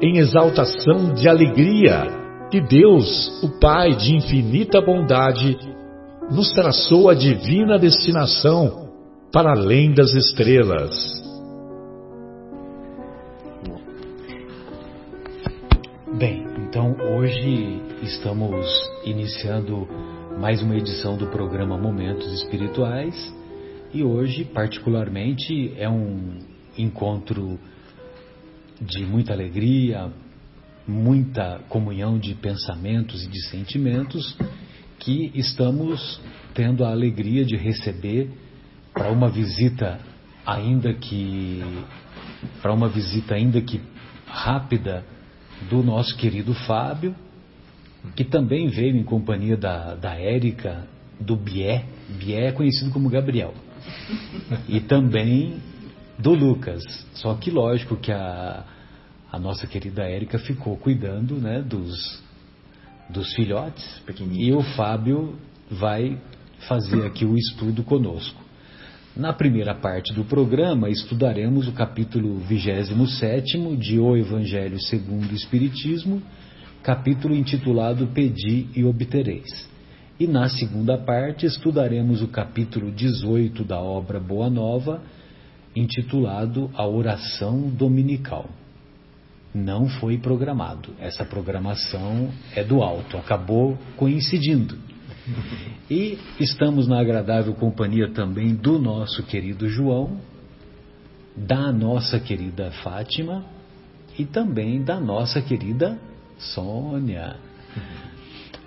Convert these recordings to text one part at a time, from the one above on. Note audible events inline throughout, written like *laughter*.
em exaltação de alegria que Deus, o Pai de infinita bondade, nos traçou a divina destinação para além das estrelas. Bem, então hoje estamos iniciando mais uma edição do programa Momentos Espirituais e hoje, particularmente, é um encontro de muita alegria, muita comunhão de pensamentos e de sentimentos que estamos tendo a alegria de receber para uma visita ainda que para uma visita ainda que rápida do nosso querido Fábio, que também veio em companhia da, da Érica, do Bié, Bié é conhecido como Gabriel, e também do Lucas. Só que lógico que a, a nossa querida Érica ficou cuidando né, dos, dos filhotes e o Fábio vai fazer aqui o estudo conosco. Na primeira parte do programa, estudaremos o capítulo 27 de O Evangelho segundo o Espiritismo, capítulo intitulado Pedi e Obtereis. E na segunda parte, estudaremos o capítulo 18 da obra Boa Nova, intitulado A Oração Dominical. Não foi programado. Essa programação é do alto, acabou coincidindo. E estamos na agradável companhia também do nosso querido João, da nossa querida Fátima e também da nossa querida Sônia.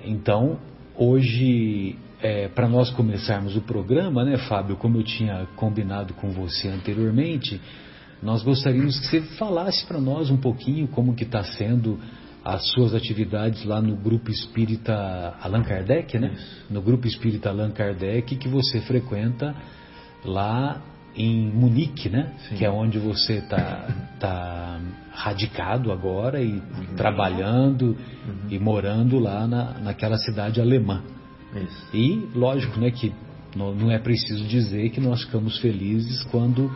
Então, hoje, é, para nós começarmos o programa, né, Fábio, como eu tinha combinado com você anteriormente, nós gostaríamos que você falasse para nós um pouquinho como que está sendo as suas atividades lá no Grupo Espírita Allan Kardec, né? Isso. No Grupo Espírita Allan Kardec que você frequenta lá em Munique, né? Sim. Que é onde você está tá radicado agora e uhum. trabalhando uhum. e morando lá na, naquela cidade alemã. Isso. E lógico, né, que não, é preciso dizer que nós ficamos felizes quando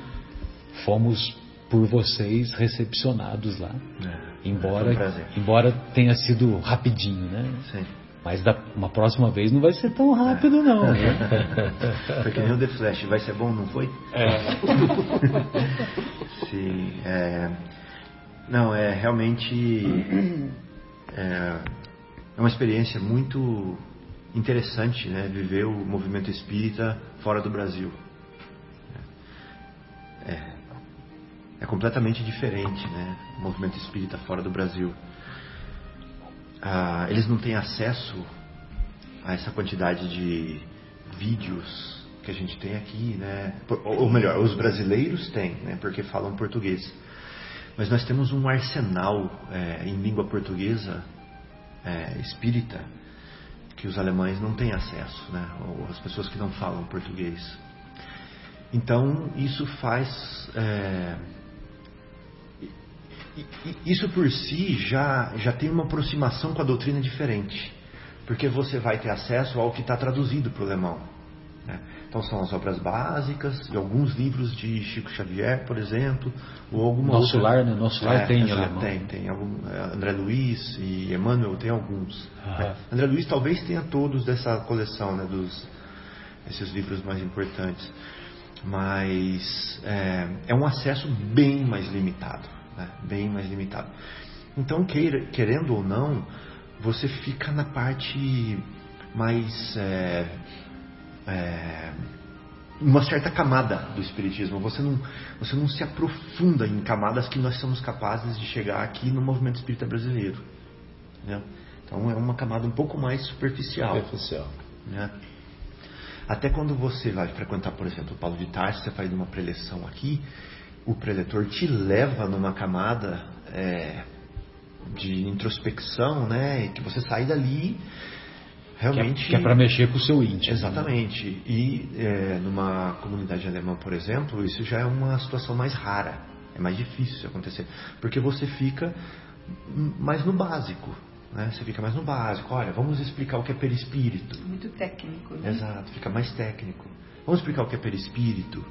fomos por vocês recepcionados lá. É, embora, um embora tenha sido rapidinho, né? Sim. Mas da, uma próxima vez não vai ser tão rápido, é. não. Né? *laughs* Porque nem o The Flash vai ser bom, não foi? É. *laughs* Sim. É, não, é realmente. É, é uma experiência muito interessante, né? Viver o movimento espírita fora do Brasil. É, é completamente diferente, né? O movimento espírita fora do Brasil. Ah, eles não têm acesso a essa quantidade de vídeos que a gente tem aqui, né? Ou melhor, os brasileiros têm, né? Porque falam português. Mas nós temos um arsenal é, em língua portuguesa é, espírita que os alemães não têm acesso, né? Ou as pessoas que não falam português. Então isso faz é, isso por si já, já tem uma aproximação com a doutrina diferente, porque você vai ter acesso ao que está traduzido para o alemão. Né? Então são as obras básicas, de alguns livros de Chico Xavier, por exemplo, ou alguma Nosso outra... lar, né? Nosso lar é, tem exato, alemão. Tem, tem. Algum, é, André Luiz e Emmanuel tem alguns. Né? André Luiz talvez tenha todos dessa coleção, né? Dos, esses livros mais importantes. Mas é, é um acesso bem mais limitado né? bem mais limitado. Então, queira, querendo ou não, você fica na parte mais. É, é, uma certa camada do espiritismo. Você não, você não se aprofunda em camadas que nós somos capazes de chegar aqui no movimento espírita brasileiro. Então é uma camada um pouco mais superficial. Superficial. Né? Até quando você vai frequentar, por exemplo, o Paulo de Tarso, você faz uma preleção aqui, o preletor te leva numa camada é, de introspecção, né? Que você sai dali realmente. Que é, é para mexer com o seu íntimo. Né? Exatamente. Né? E é, numa comunidade alemã, por exemplo, isso já é uma situação mais rara. É mais difícil acontecer. Porque você fica mais no básico. Né? Você fica mais no básico. Olha, vamos explicar o que é perispírito. Muito técnico, né? Exato, fica mais técnico. Vamos explicar o que é perispírito.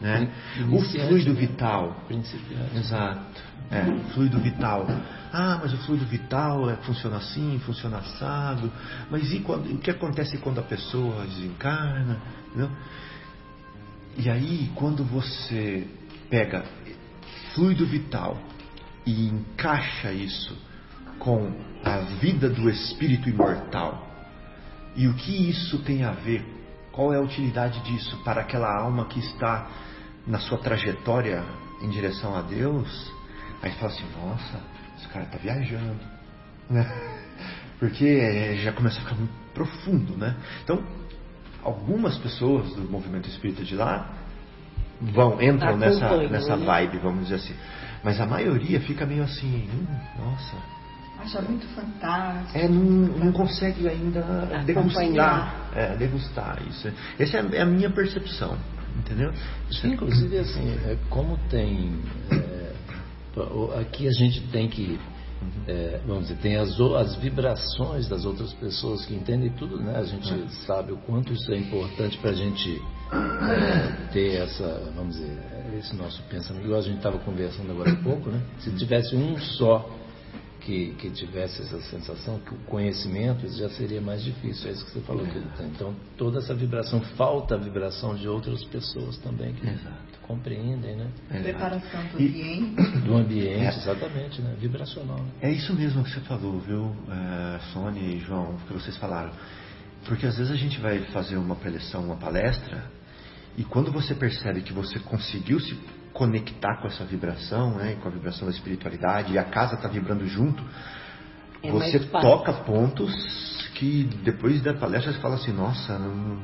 Né? O fluido vital. Principiante. Exato. É, fluido vital. Ah, mas o fluido vital é, funciona assim, funciona assado. Mas e quando, o que acontece quando a pessoa desencarna? Entendeu? E aí, quando você pega fluido vital e encaixa isso com a vida do espírito imortal, e o que isso tem a ver? Qual é a utilidade disso para aquela alma que está na sua trajetória em direção a Deus? Aí você fala assim: nossa, esse cara está viajando. Né? *laughs* Porque é, já começa a ficar muito profundo, né? Então, algumas pessoas do movimento espírita de lá vão entram nessa, nessa né? vibe, vamos dizer assim. Mas a maioria fica meio assim, hum, nossa. Acha muito fantástico. É, não, não consegue ainda degustar, é, degustar isso. Essa é a minha percepção, entendeu? Sim, inclusive assim, é, como tem é, aqui a gente tem que é, vamos dizer, tem as, as vibrações das outras pessoas que entendem tudo, né? A gente é. sabe o quanto isso é importante para a gente é, ter essa, vamos dizer, esse nosso pensamento. Igual a gente estava conversando agora há pouco, né? Se tivesse um só que, que tivesse essa sensação, que o conhecimento já seria mais difícil. É isso que você falou. Que, então, toda essa vibração, falta a vibração de outras pessoas também que Exato. compreendem, né? Exato. Preparação do ambiente. Do ambiente, é. exatamente, né? Vibracional. Né? É isso mesmo que você falou, viu, é, Sônia e João, que vocês falaram. Porque às vezes a gente vai fazer uma preleção, uma palestra, e quando você percebe que você conseguiu se conectar com essa vibração, né, com a vibração da espiritualidade, e a casa está vibrando junto, é você toca pontos que depois da palestra você fala assim, nossa, não,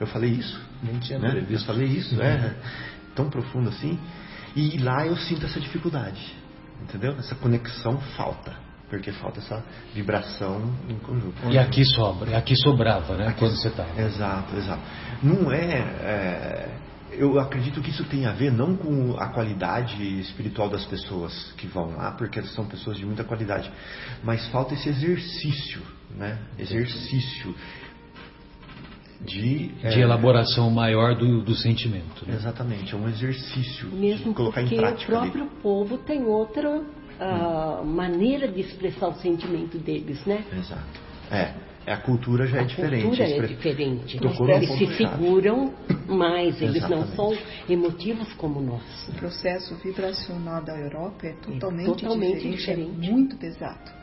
eu falei isso. Nem tinha né? Eu falei isso, uhum. é *laughs* tão profundo assim. E lá eu sinto essa dificuldade, entendeu? Essa conexão falta porque falta essa vibração em conjunto. E aqui sobra, aqui sobrava, né? Aqui, quando você está. Exato, exato. Não é, é, eu acredito que isso tem a ver não com a qualidade espiritual das pessoas que vão lá, porque são pessoas de muita qualidade, mas falta esse exercício, né? Exercício de, de é, elaboração maior do, do sentimento. Né? Exatamente, é um exercício Mesmo de colocar porque em prática. o próprio ali. povo tem outra uh, maneira de expressar o sentimento deles, né? Exato. É. É, a cultura já é a diferente. A cultura é diferente. Eles se figuram mais, eles Exatamente. não são emotivos como nós. O processo vibracional da Europa é totalmente, é totalmente diferente, diferente. É muito pesado.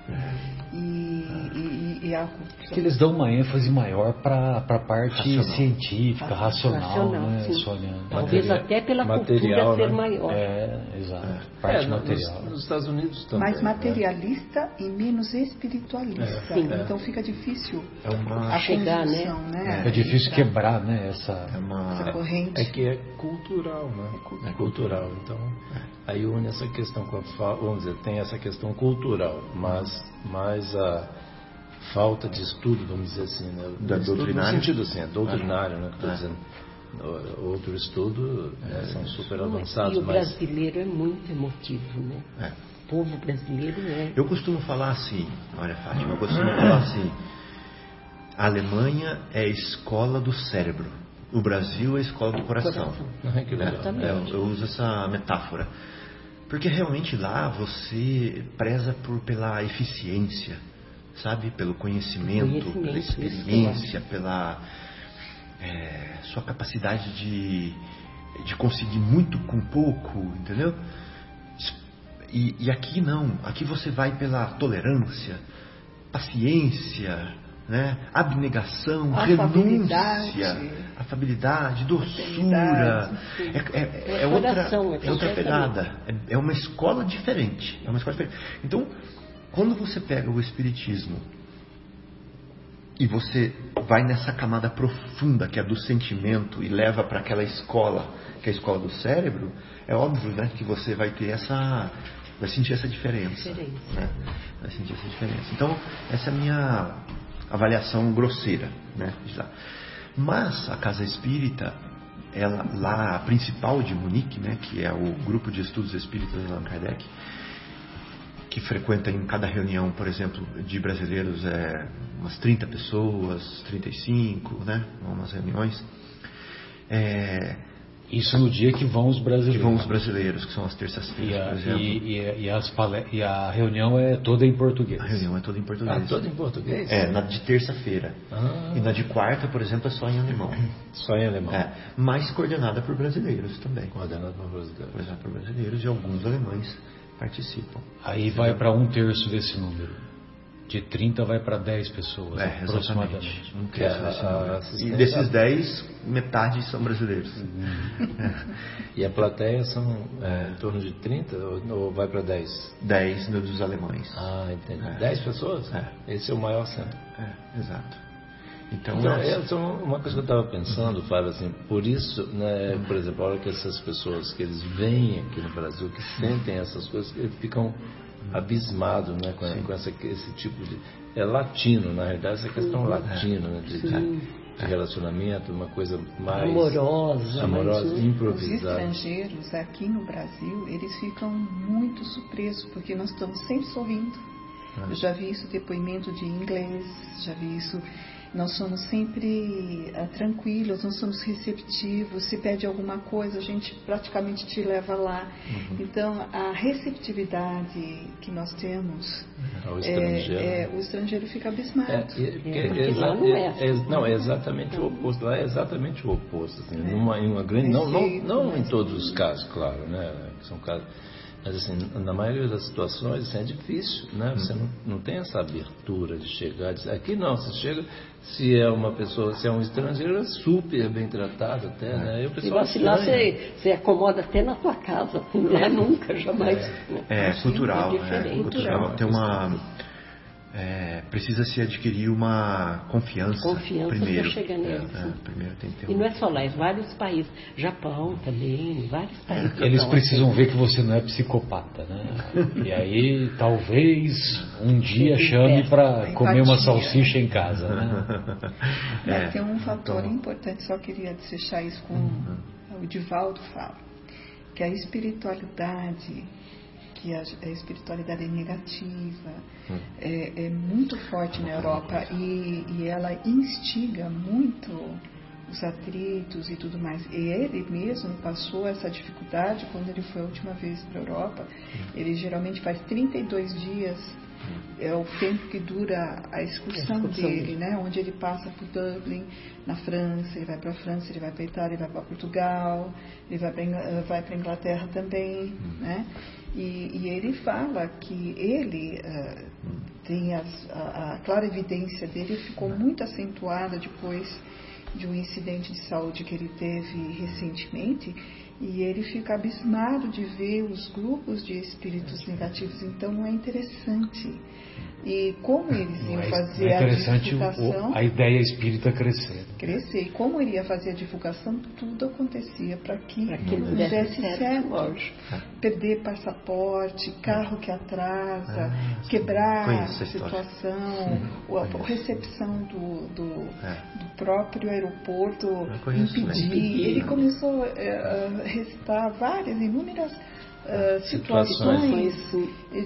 E, e, e a, que eles dão uma ênfase maior para a parte racional. científica, racional, racional né, Sônia? Talvez Material, até pela material, cultura ser né? maior. É, exato. É. Parte é, material. Nos, nos, Estados Unidos também. Mais materialista e menos espiritualista. É. Então fica difícil é uma... a chegar, né? né? É difícil quebrar, né? Essa, é uma... essa corrente. É que é cultural, né? É cultural. Então, aí une essa questão, vamos dizer, tem essa questão cultural, mas mais a falta de estudo, vamos dizer assim, né? Da doutrinário? No sentido assim, é doutrinário, né? Que é. dizendo. Outro estudo é, são super avançados. E o mas... brasileiro é muito emotivo, né? É. O povo brasileiro é. Eu costumo falar assim, olha Fátima, eu costumo falar assim, a Alemanha é a escola do cérebro. O Brasil é a escola do coração. coração. Ah, que legal. É, eu, eu uso essa metáfora. Porque realmente lá você preza por, pela eficiência, sabe? Pelo conhecimento, conhecimento pela experiência, pela é, sua capacidade de, de conseguir muito com pouco, entendeu? E, e, aqui não, aqui você vai pela tolerância, paciência, né? abnegação, renúncia, afabilidade, doçura. É, é, é, outra, é outra pegada. É, é uma escola diferente. É uma escola diferente. Então, quando você pega o Espiritismo e você vai nessa camada profunda que é do sentimento e leva para aquela escola, que é a escola do cérebro, é óbvio né, que você vai ter essa. vai sentir essa diferença. diferença. Né? Vai sentir essa diferença. Então, essa é a minha avaliação grosseira. Né, Mas a casa espírita, ela, lá, a principal de Munique, né, que é o grupo de estudos espíritas de Allan Kardec, que frequenta em cada reunião, por exemplo, de brasileiros, é umas 30 pessoas, 35, né? Umas reuniões. É, isso no dia que vão os brasileiros. Que vão os brasileiros, que são as terças-feiras, por exemplo. E, e, e, e a reunião é toda em português. A reunião é toda em português. Ah, toda em português? É, na de terça-feira. Ah. E na de quarta, por exemplo, é só em alemão. *clears throat* Só em alemão. É, mas coordenada por brasileiros também. Coordenada por brasileiros. Coordenada por brasileiros e alguns alemães participam. Aí vai para um terço desse número. De 30 vai para 10 pessoas, é, aproximadamente. Um terço desse número. E desses 10, metade são brasileiros. Uhum. E a plateia são é, em torno de 30 ou, ou vai para 10? 10 dos alemães. Ah, entendi. É. 10 pessoas? É. Esse é o maior centro. É, exato. Então, então é, é uma coisa que eu estava pensando, Fábio, assim, por isso, né, por exemplo, a hora que essas pessoas que eles vêm aqui no Brasil, que sentem essas coisas, eles ficam abismados né, com, com essa, esse tipo de. É latino, na realidade, essa questão Sim. latina, né, de, de, de, relacionamento, uma coisa mais. Amorosa. Amorosa, mas, improvisada. Os estrangeiros aqui no Brasil, eles ficam muito surpresos, porque nós estamos sempre sorrindo. Eu já vi isso depoimento de inglês, já vi isso nós somos sempre uh, tranquilos, nós somos receptivos. Se pede alguma coisa, a gente praticamente te leva lá. Uhum. Então, a receptividade que nós temos, uhum. o estrangeiro, é, é, o estrangeiro fica abismado. É, é, exa não, é, é, não, é exatamente o oposto. Lá é exatamente o oposto. Assim, numa, em uma grande, não, não, não em todos os casos, claro, né? São casos mas assim, na maioria das situações assim, é difícil, né? Você não, não tem essa abertura de chegar. De... Aqui não, você chega, se é uma pessoa, se é um estrangeiro, é super bem tratado até, né? E se vacilar, você, você acomoda até na tua casa, *laughs* né? Nunca, jamais. É, né? é cultural, é, é cultural. Tem uma é, precisa se adquirir uma confiança, confiança primeiro. Chega nele, é, é, primeiro tem que ter e não é só lá, é vários países. Japão também, vários países. Eles precisam ver que você não é psicopata, né? *laughs* E aí talvez um dia chame para comer uma salsicha em casa, né? É, tem um fator então... importante, só queria deixar isso com uhum. o Divaldo fala, que a espiritualidade que a, a espiritualidade é negativa, hum. é, é, muito forte na Europa e, e ela instiga muito os atritos e tudo mais. E ele mesmo passou essa dificuldade quando ele foi a última vez para a Europa. Hum. Ele geralmente faz 32 dias é o tempo que dura a excursão, dele, né? Onde ele passa por Dublin, na França, ele vai para a França, ele vai para a Itália, ele vai para Portugal, ele vai para para Inglaterra também, hum. né? E, e, ele fala que ele uh, tem as, a, a clara evidência dele ficou muito acentuada depois de um incidente de saúde que ele teve recentemente e ele fica abismado de ver os grupos de espíritos negativos. Então, é interessante e como eles iam é, fazer é a divulgação. O, a ideia espírita crescer. Crescer. E como iria fazer a divulgação, tudo acontecia para que, que não desse certo. Perder passaporte, carro que atrasa, ah, quebrar a situação, a, a recepção do, do, é. do, próprio aeroporto impedir. Ele começou é, a recitar várias, inúmeras uh, situações,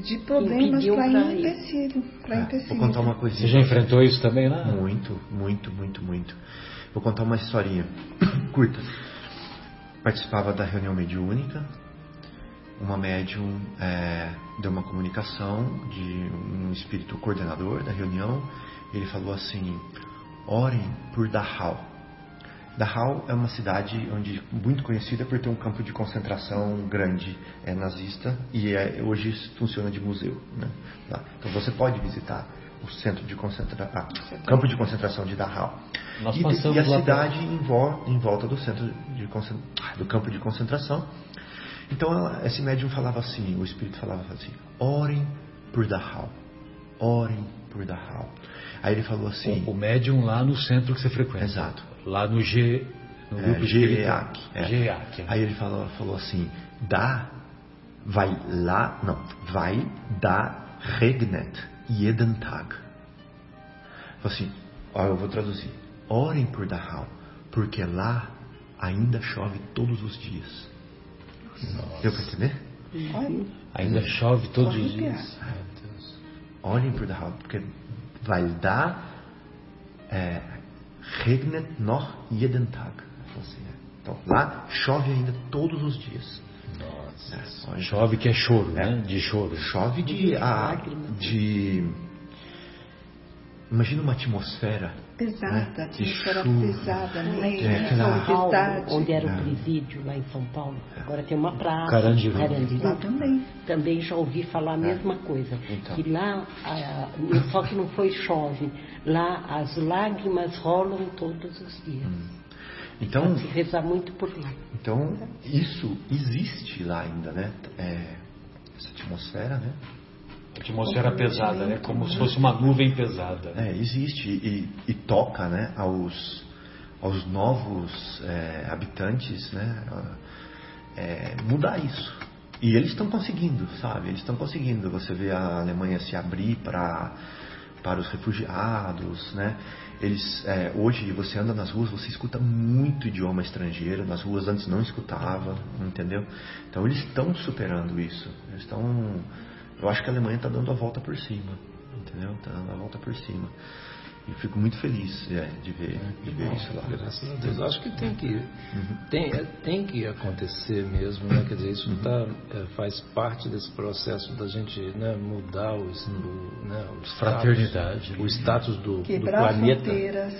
de problemas para empecilho. É, vou contar uma coisinha. Você já enfrentou isso também lá? Muito, muito, muito, muito. Vou contar uma historinha *coughs* curta. Participava da reunião mediúnica. Uma médium é, deu uma comunicação de um espírito coordenador da reunião. Ele falou assim: orem por Dachau. Dachau é uma cidade onde muito conhecida por ter um campo de concentração grande é nazista e é, hoje funciona de museu. Né? Então você pode visitar o centro de concentração, ah, campo de concentração de Dachau. Nós e, e a cidade em, vol, em volta do centro de do campo de concentração. Então ela, esse médium falava assim, o espírito falava assim: orem por Dachau, orem por Dachau. Aí ele falou assim: o, o médium lá no centro que você frequenta. Exato. Lá no G, no é, grupo GEAC. É. GEAC. é. Aí ele falou, falou assim: dá, vai lá, não, vai da regnet jeden Tag. Falou assim: ó, eu vou traduzir. Orem por Dachau, porque lá ainda chove todos os dias. Deu para entender? Ainda chove todos os dias. Olhem por Dachau, porque vai dar é, regnet noch jeden Tag. Assim, é. Então lá chove ainda todos os dias. Nossa. É. Chove que é choro, É. né? De choro. Chove de, a, de. Imagina uma atmosfera. Pesada, né? De atmosfera chuva. pesada, Lá né? em É, aquela- São Paulo, Tempestade. onde era É. o presídio, lá em São Paulo, agora tem uma praça. Carandiru. Lá também. Também já ouvi falar a mesma coisa. Então. Que lá, só que não foi chove. Lá as lágrimas rolam todos os dias. Então, Tem que rezar muito por lá. então isso existe lá ainda, né? É, essa atmosfera, né? Atmosfera pesada, né? Como se fosse uma nuvem pesada. É, existe e, e toca, né? Aos, aos novos é, habitantes, né? é, mudar isso. E eles estão conseguindo, sabe? Eles estão conseguindo. Você vê a Alemanha se abrir para para os refugiados, né? Eles é, hoje você anda nas ruas, você escuta muito idioma estrangeiro. Nas ruas antes não escutava, entendeu? Então eles estão superando isso. Eles estão. Eu acho que a Alemanha está dando a volta por cima, entendeu? Está dando a volta por cima. E fico muito feliz é, de ver, de ver isso lá. Graças a Deus. Acho que tem que, tem, é, tem que acontecer mesmo, né? Quer dizer, isso tá, é, faz parte desse processo da gente né, mudar o, es- o, né, o status, Fraternidade. o status do, do planeta. fronteiras,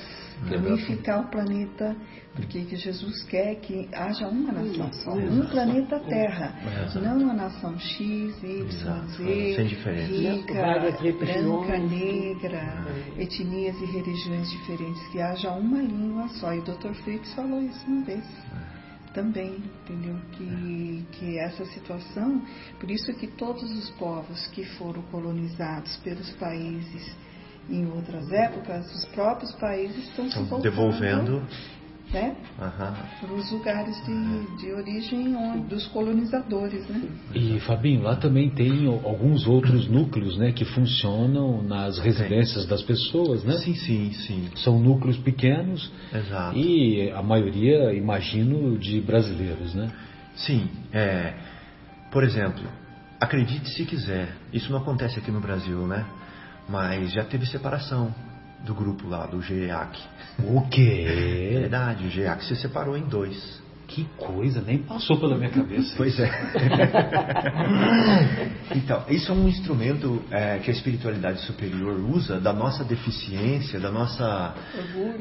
unificar o planeta, porque que Jesus quer que haja uma nação só, um planeta Terra, não uma nação X, Y, Z, rica, branca, negra, etnias e religiões diferentes, que haja uma língua só. E o Dr. Fritz falou isso uma vez. Também, entendeu? Que, que essa situação, por isso que todos os povos que foram colonizados pelos países em outras épocas, os próprios países estão se voltando, devolvendo. né, Aham. para os lugares de, de origem onde- dos colonizadores, né? E Fabinho, lá também tem alguns outros núcleos, né, que funcionam nas residências das pessoas, né? Sim, sim, sim. São núcleos pequenos Exato. e a maioria, imagino, de brasileiros, né? Sim, é, por exemplo, acredite se quiser, isso não acontece aqui no Brasil, né? Mas já teve separação do grupo lá, do GEAC. O *laughs* É quê? verdade, o GEAC se separou em dois. Que coisa, nem passou pela minha cabeça. Pois é. *laughs* então, isso é um instrumento é, que a espiritualidade superior usa da nossa deficiência, da nossa,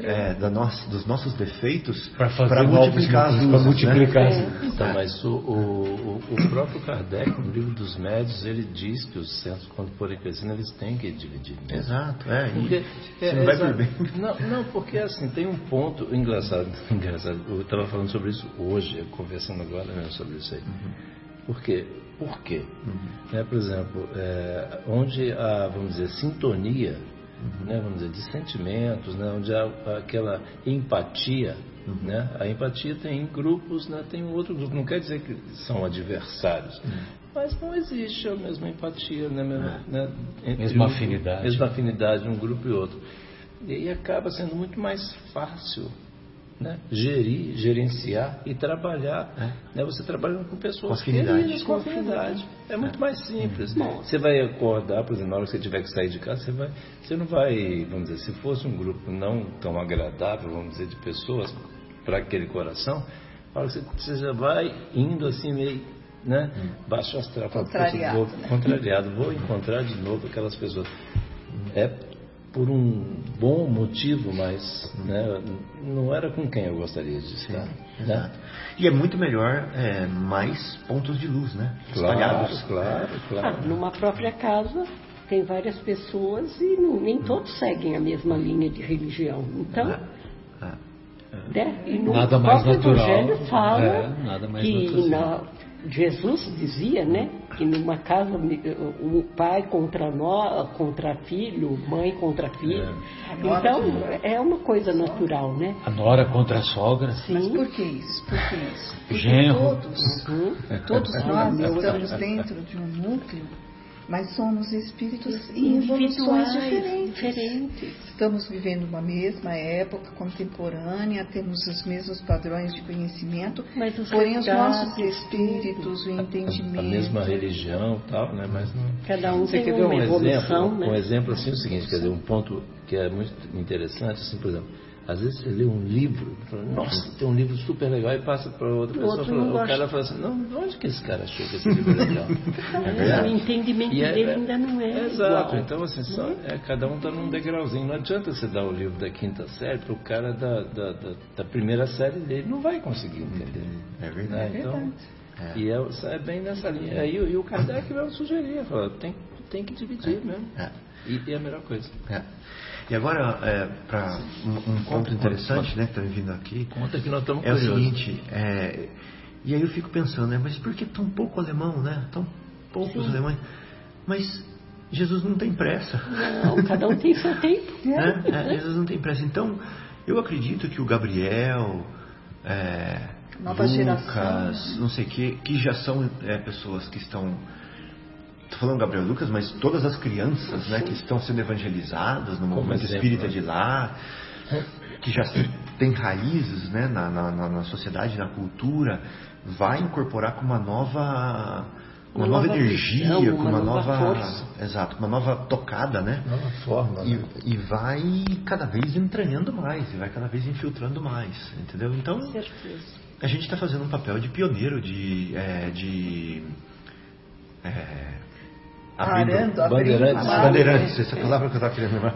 é, da nossa, dos nossos defeitos Para multiplicar as luzes, para multiplicar né? Então, mas o, o, o- próprio Kardec, no livro dos médios, ele diz que os centros, quando forem crescendo, eles têm que dividir. mesmo. Exato, é. e Porque, você não vai exato. por bem. Não, não, porque assim, tem um ponto engraçado, *laughs* engraçado. Eu estava falando sobre isso hoje, conversando agora mesmo sobre isso aí. Por quê? Por quê? Né, por exemplo, é, onde há, vamos dizer, sintonia, né, vamos dizer, de sentimentos, né, onde há aquela empatia, né, a empatia tem grupos, né, tem outro grupo, não quer dizer que são adversários, mas não existe a mesma empatia, né, mesma, né, entre Mesma um- afinidade. mesma afinidade de um grupo e outro. E aí acaba sendo muito mais fácil né? gerir, gerenciar e trabalhar. Né? Você trabalhando com pessoas Com afinidade. queridas, com afinidade. É muito mais simples. Você vai acordar, por exemplo, na hora que você tiver que sair de casa, você, vai, você não vai, vamos dizer, se fosse um grupo não tão agradável, vamos dizer, de pessoas para aquele coração, a hora que você, você já vai indo assim meio né? baixo astral. fala, "Poxa, Contrariado, vou- né? contrariado, vou encontrar de novo aquelas pessoas. É por um bom motivo, mas né, não era com quem eu gostaria de estar. né? Exato. E é muito melhor é, mais pontos de luz, né? Claro, Espalhados. claro, Ah, claro. numa própria casa tem várias pessoas e não- nem todos seguem a mesma linha de religião. Então, É, é. né? E no Nada mais natural. Evangelho fala É, nada mais que natural. na- Jesus dizia, né, que numa casa o pai contra nó, contra filho, mãe contra filho. nora Então é uma coisa natural, né? A nora contra a sogra. Mas Sim. por que isso? Por que isso? Porque Genro. todos, Uhum. todos nós estamos dentro de um núcleo, mas somos espíritos em evoluções Individuais, diferentes. diferentes. Estamos vivendo uma mesma época contemporânea, temos os mesmos padrões de conhecimento, Mas os porém os nossos espíritos, o entendimento. a mesma religião tal, né? Mas não. Cada um Você tem quer ver uma um evolução, exemplo? né? Um exemplo assim, é o seguinte, quer dizer, um ponto que é muito interessante, assim, por exemplo, às vezes você lê um livro, fala, nossa, tem um livro super legal, e passa para outra O pessoa, outro fala- o gosta. cara fala assim, não, de onde que esse cara achou que esse livro é legal? *laughs* o entendimento é- dele ainda não é, Exato, igual. então assim, só, é, cada um está num degrauzinho. Não adianta você dar o livro da quinta série para o cara da, da, da, da primeira série dele, não vai conseguir entender. É Né? verdade. Então, E é, é bem nessa linha. Aí, o- e o Kardec mesmo sugeria, falou, tem, tem que dividir mesmo. É. E, e é a melhor coisa. É. E agora, é, para um, um ponto interessante, né, que está me vindo aqui, Conta que nós estamos é o curiosos. seguinte, é, e aí eu fico pensando, né, mas por que tão pouco alemão, né? Tão poucos alemães. Mas Jesus não tem pressa. Não, cada um tem seu tempo. *laughs* né? É, Jesus não tem pressa. Então, eu acredito que o Gabriel, é, Nova Lucas, geração. não sei o que, que já são é, pessoas que estão. Estou falando Gabriel Lucas, mas todas as crianças né, que estão sendo evangelizadas no movimento exemplo, espírita né? de lá, que já têm raízes né, na, na, na- sociedade, na cultura, vai incorporar com uma nova. Uma, Uma nova, nova energia, visão, com uma uma nova nova. força. Exato, com uma nova tocada, né? Nova forma. E, né? e vai cada vez entranhando mais, e vai cada vez infiltrando mais, entendeu? Então, certeza. a gente está fazendo um papel de pioneiro, de. é, de é, Abrindo, Bandeirantes, bandeirantes, essa palavra que eu estava querendo lembrar.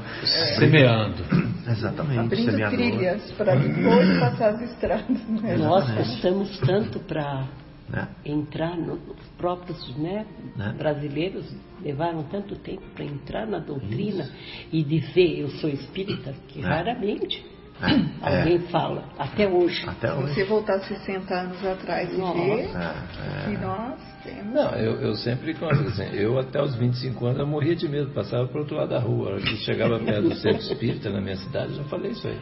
Semeando. Exatamente, abrindo semeador. trilhas para depois passar as estradas. né? Nós custamos tanto para Né? entrar, no- os próprios né, Né? brasileiros levaram tanto tempo para entrar na doutrina e dizer eu sou espírita, que É. raramente É. alguém fala, até hoje. Até Se hoje. você voltar 60 anos atrás e ver É, que é. nós temos. Não, eu, eu sempre conto assim, eu até os 25 anos eu morria de medo, passava para outro lado da rua. A hora que chegava perto do centro espírita na minha cidade, eu já falei isso aí.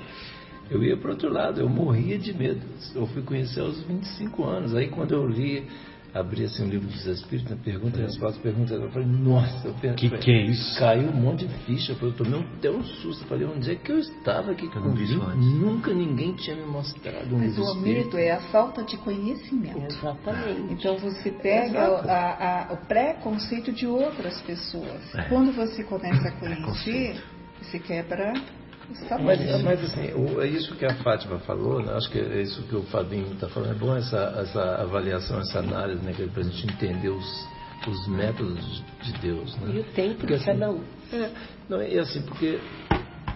Eu ia para outro lado, eu morria de medo. Eu fui conhecer aos 25 anos. Aí quando eu li, abri assim um livro dos espíritos, pergunta e resposta, pergunta, eu falei, nossa, eu pensei, Que que é isso? Caiu um monte de ficha, eu tomei um, até um susto, eu falei, onde é que eu estava aqui que Eu não vi isso antes. Nunca ninguém tinha me mostrado um Mas livro o medo é a falta de conhecimento. Exatamente. Então você pega o, a- a- o preconceito de outras pessoas. É. Quando você começa a conhecer, você quebra os Mas, mas assim, o- é isso que a Fátima falou, né? acho que é isso que o Fabinho está falando. É bom essa, essa avaliação, essa análise, né? Para a gente entender os, os métodos de Deus. Né? E o tempo Porque, de cada um. É, não, e assim, porque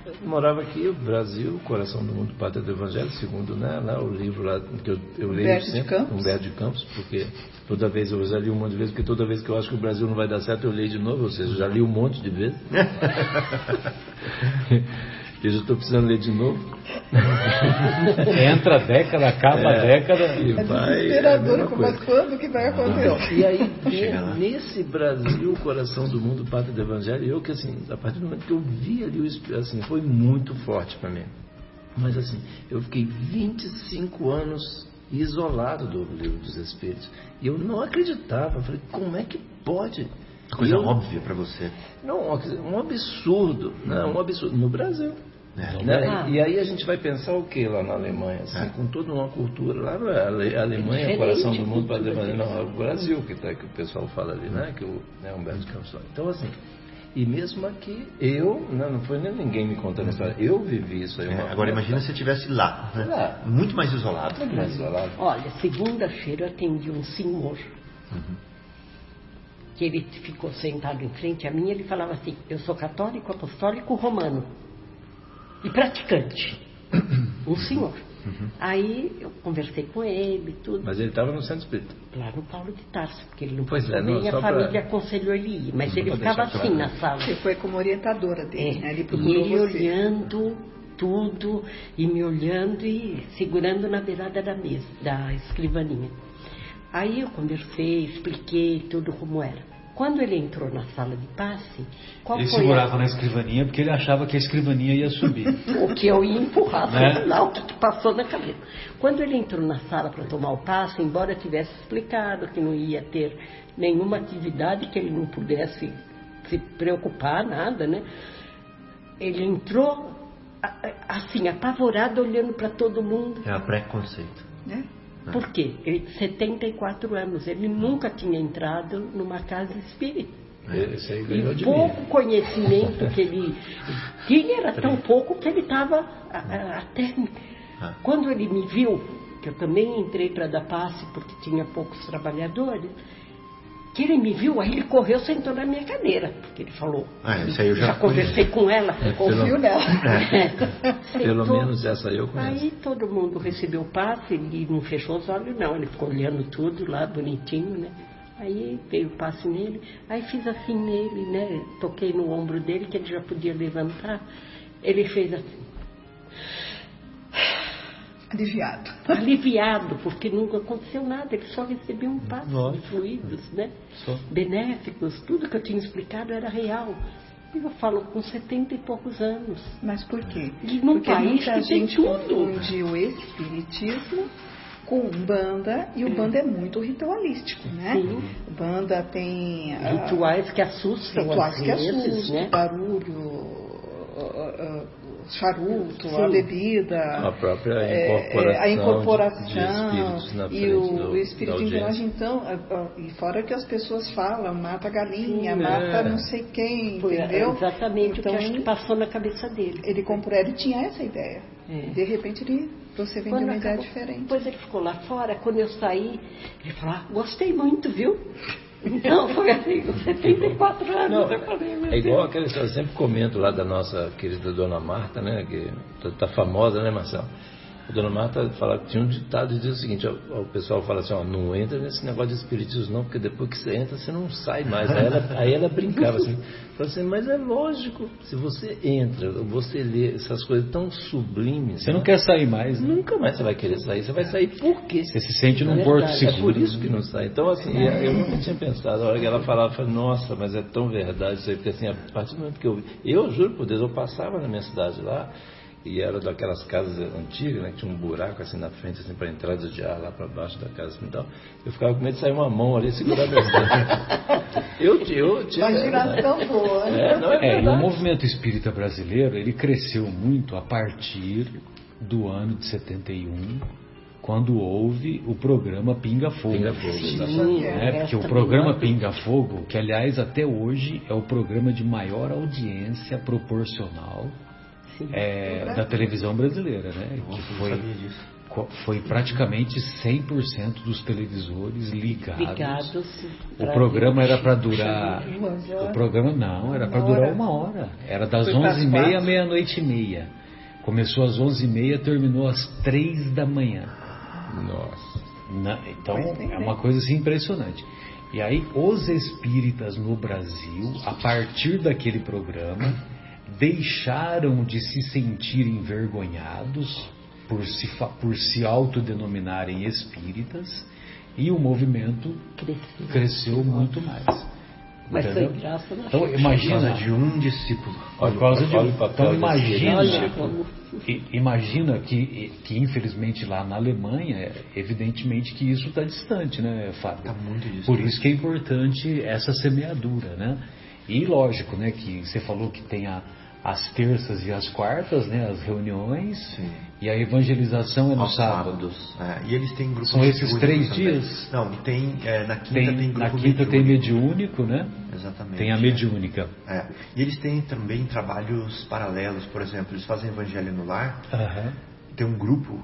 eu morava aqui, o Brasil, coração do mundo, pátria do Evangelho, segundo né, lá, o livro lá que eu, eu leio Humberto de sempre, Campos. Humberto de Campos, porque toda vez eu já li um monte de vezes, porque toda vez que eu acho que o Brasil não vai dar certo, eu leio de novo, ou seja, eu já li um monte de vezes. *laughs* eu já estou precisando ler de novo. Entra a década, acaba a década. E É vai, é desesperador, mesma mas quando que vai acontecer? E aí, nesse Brasil, coração do mundo, pátria do evangelho, eu que assim, a partir do momento que eu vi ali, o assim, foi muito forte para mim. Mas assim, eu fiquei 25 anos isolado do livro dos Espíritos. E eu não acreditava. Eu falei, como é que pode? Coisa eu- óbvia para você. Não, um absurdo. Né? Um absurdo. No Brasil. É. Né? Ah. E aí a gente vai pensar o que lá na Alemanha? Assim, É. Com toda uma cultura. Lá não é a Ale- a Alemanha, É o coração do mundo a para Não, é o Brasil que, tá, que o pessoal fala ali, né? Que o né, Humberto Campos fala. Então, assim, e mesmo aqui, eu, né, não foi nem ninguém me contando a história, eu vivi isso aí. É, agora uma- imagina se você estivesse lá, né? Lá. muito mais isolado. Muito mais isolado. Olha, segunda-feira eu atendi um senhor. Que ele ficou sentado em frente a mim e ele falava assim, eu sou católico, apostólico, romano. E praticante. Um senhor. Aí eu conversei com ele, tudo. Mas ele estava no centro espírita. lá no Paulo de Tarso, porque ele não Pois podia é, não, nem a família pra- aconselhou ele ir, mas Não ele ficava assim claro. na sala. Você foi como orientadora dele, né? Ele É, e ele você. olhando tudo e me olhando e segurando na beirada da mesa, da escrivaninha. Aí eu conversei, expliquei tudo como era. Quando ele entrou na sala de passe, qual Ele foi segurava a... na escrivaninha porque ele achava que a escrivaninha ia subir. *laughs* o que eu ia empurrar, Né? lá o que, que passou na cabeça. Quando ele entrou na sala para tomar o passe, embora tivesse explicado que não ia ter nenhuma atividade que ele não pudesse se preocupar, nada, né? Ele entrou assim, apavorado, olhando para todo mundo. É a preconceito. Né? Por quê? Ele, 74 anos, ele nunca tinha entrado numa casa espírita. Ganhou E pouco conhecimento que ele *laughs* tinha era tão pouco que ele estava até. Ah. Quando ele me viu, que eu também entrei para dar passe porque tinha poucos trabalhadores, que ele me viu, aí ele correu, sentou na minha cadeira, porque ele falou. Ah, isso aí eu já conversei com ela, Confio nela. Pelo *laughs* Sentou. menos essa eu conheço. Aí todo mundo recebeu o passe, ele não fechou os olhos não, ele ficou olhando tudo lá bonitinho, né? Aí veio o passe nele, aí fiz assim nele, né? Toquei no ombro dele que ele já podia levantar. Ele fez assim, Aliviado. aliviado, porque nunca aconteceu nada, ele só recebeu um passe de Lógico. fluidos, né? Só. Benéficos, tudo que eu tinha explicado era real. E eu falo com 70 e poucos anos. Mas por quê? E num Porque país muita que tem gente tudo. confunde o espiritismo com Umbanda e o Banda é muito ritualístico, né? Sim. O Banda tem ah, Rituais que assustam rituais que vezes, assustam, né? barulho, ah, ah, charuto, a Sim. bebida, A própria é, incorporação, é, a incorporação de, de e o, do, o espírito audiência. interage então, e fora que as pessoas falam, mata a galinha, Sim, mata é. não sei quem, Foi entendeu? exatamente Então, o que acho que passou na cabeça dele. ele comprou, ele tinha essa ideia. É. De repente ele, você vem de uma ideia diferente. Depois ele ficou lá fora, quando eu saí, ele falou, ah, gostei muito, viu? Então foi assim, com 74 anos. Não, eu falei, meu é igual Deus. aquela história, eu sempre comento lá da nossa querida Dona Marta, né, que tá, tá famosa, né, Marcelo? A Dona Marta fala, tinha um ditado que diz o seguinte, ó, o pessoal fala assim, ó, não entra nesse negócio de espiritismo não, porque depois que você entra, você não sai mais. Aí ela, aí ela brincava assim, falou assim, mas é lógico, se você entra, você lê essas coisas tão sublimes, Você não né, quer sair mais, né? nunca mais você vai querer sair, você vai sair por quê? Você se sente num É porto É seguro. por isso que não sai. Então, assim, eu nunca tinha pensado. A hora que ela falava, eu falei, nossa, mas é tão verdade isso aí. Porque, assim, a partir do momento que eu vi. Eu juro por Deus, eu passava na minha cidade lá, e era daquelas casas antigas, né? Que tinha um buraco assim na frente, assim, para entrada de ar lá para baixo da casa assim, e tal. Eu ficava com medo de sair uma mão ali e segurar meus dentes. *laughs* Eu, eu tinha. Imaginação boa. É, não é É, e o movimento espírita brasileiro, ele cresceu muito a partir do ano de 71, quando houve o programa Pinga Fogo. Pinga Fogo, exatamente. Sim, né? Porque o programa memória. Pinga Fogo, que aliás até hoje é o programa de maior audiência proporcional. É, da televisão brasileira, né? Que foi, sabia disso. co- foi praticamente 100% dos televisores ligados. Ligados. O programa era para durar. O programa não, era para durar uma hora. Era das Foi pras 11h30 quatro. à meia-noite e meia. Começou às 11h30, terminou às 3 da manhã. Nossa. Na- então é uma coisa assim impressionante. E aí os espíritas no Brasil, a partir daquele programa, deixaram de se sentir envergonhados por se, por se autodenominarem espíritas e o movimento Cresceu. cresceu muito mais. Mas Entendeu? foi graça na Então imagina de um discípulo. por causa de olha o papel então desse imagina Olha imagina que, que infelizmente lá na Alemanha é, evidentemente que isso está distante né Fábio Tá muito distante. por isso que é importante essa semeadura né e lógico né que você falou que tem a, as terças e as quartas né as reuniões Sim. e a evangelização é no Aos sábado sábados. É, e eles têm grupos São esses três também. dias? Não, tem, é, na quinta tem, tem, grupo na quinta tem mediúnico. mediúnico né Exatamente. tem a mediúnica É. E eles têm também trabalhos paralelos, por exemplo, eles fazem evangelho no lar, tem um grupo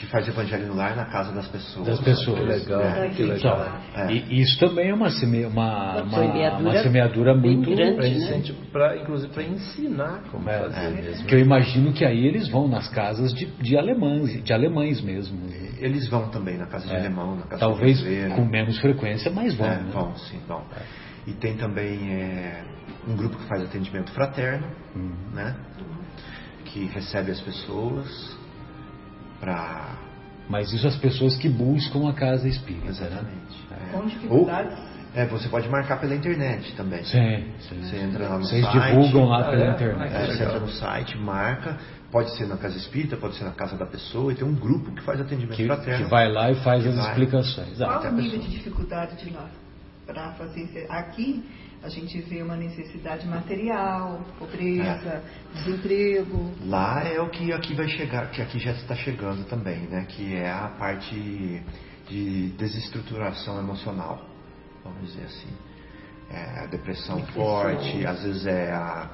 que faz evangelho no lar na casa das pessoas. Das pessoas. Que legal, É. que legal. Então, É. e isso também é uma, seme, uma, Uma semeadura uma semeadura muito grande. Né? incentivo, pra, inclusive para ensinar como É, fazer é. mesmo. Que eu imagino que aí eles vão nas casas de, de alemães, de alemães mesmo. Eles vão também na casa de É. alemão, na casa Talvez com menos frequência, mas vão. É, né? vão, sim, vão. E tem também é, um grupo que faz atendimento fraterno, Uhum. né? Que recebe as pessoas para. Mas isso as pessoas que buscam a casa espírita. Né? Exatamente. é. Com dificuldades. Ou, é, você pode marcar pela internet também. Sim, sim. Você entra lá no Vocês site. divulgam lá pela é? internet. É, você entra no site, marca, pode ser na casa espírita, pode ser na casa da pessoa, e tem um grupo que faz atendimento Que, fraterno. que vai lá e faz as Vai. explicações. Qual o nível de dificuldade de lá para fazer isso? Aqui a gente vê uma necessidade material, pobreza, desemprego. Lá é o que aqui vai chegar, que aqui já está chegando também, né? Que é a parte de desestruturação emocional, vamos dizer assim. É a depressão, Depressão. forte, às vezes é a,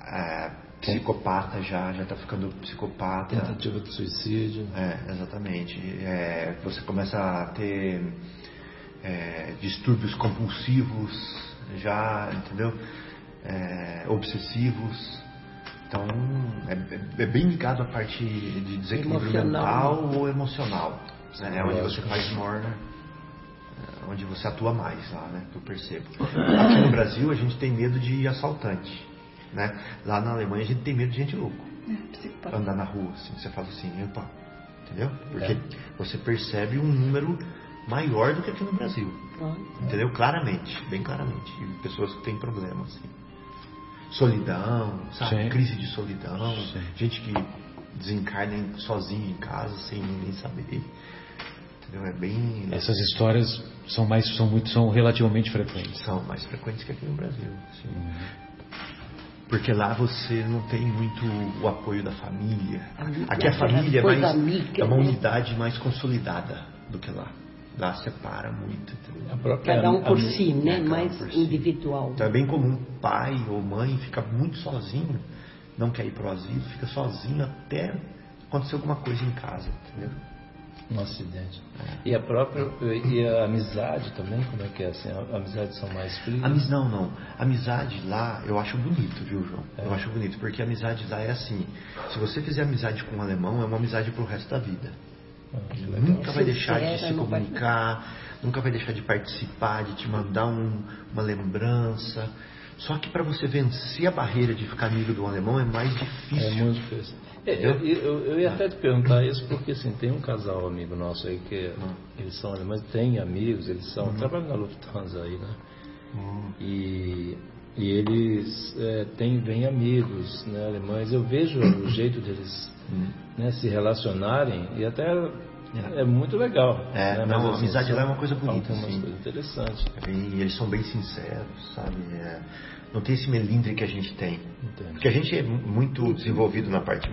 a psicopata já, já está ficando psicopata. Tentativa de suicídio. É, exatamente. É, você começa a ter é, distúrbios compulsivos, já, entendeu? É, obsessivos. Então, é, é bem ligado à parte de desequilíbrio Emocional. mental ou emocional. Né? É onde você faz né? É onde você atua mais lá, né? Que eu percebo. Aqui no Brasil, a gente tem medo de assaltante. Né? Lá na Alemanha, a gente tem medo de gente louco né, psicopata. andar na rua, assim, você fala assim, opa, entendeu? Porque É. você percebe um número maior do que aqui no Brasil, Entendeu? Claramente, bem claramente. E pessoas que têm problemas, assim. Solidão, sabe? Sim. Crise de solidão, Sim. gente que desencarna sozinho em casa sem ninguém saber. Entendeu? É bem. Essas histórias são mais são muito são relativamente frequentes. São mais frequentes que aqui no Brasil. assim. Uhum. Porque lá você não tem muito o apoio da família. Amiga, Aqui a família é mais amiga, é uma unidade mais consolidada do que lá. Lá separa muito, própria Cada um por a- si, né? É, cada um Mais por si. individual. Então é bem comum pai ou mãe fica muito sozinho, não quer ir pro asilo, fica sozinho até acontecer alguma coisa em casa, entendeu? Um acidente. E a própria e a amizade também, como é que é assim? A amizades são mais frias. Amis, não, não. Amizade lá eu acho bonito, viu, João? É. Eu acho bonito, porque a amizade lá é assim. Se você fizer amizade com um alemão, é uma amizade pro resto da vida. Legal. Nunca vai deixar de se vai- comunicar, nunca vai deixar de participar, de te mandar um- uma lembrança. Só que para você vencer a barreira de ficar amigo do alemão é mais difícil. É muito difícil. É, eu, eu, eu ia até te perguntar isso porque assim, tem um casal amigo nosso aí que eles são alemães, tem amigos, eles são, trabalham na Lufthansa aí, né? Hum. E, e eles é, têm bem amigos né, alemães. Eu vejo o jeito deles Hum. Né, se relacionarem e até é muito legal. É, né? não, Mas, a amizade são- lá é uma coisa bonita, assim. coisas interessantes. É bem- eles são bem sinceros, sabe? É, não tem esse melindre que a gente tem. Entendo. Porque a gente é muito desenvolvido na parte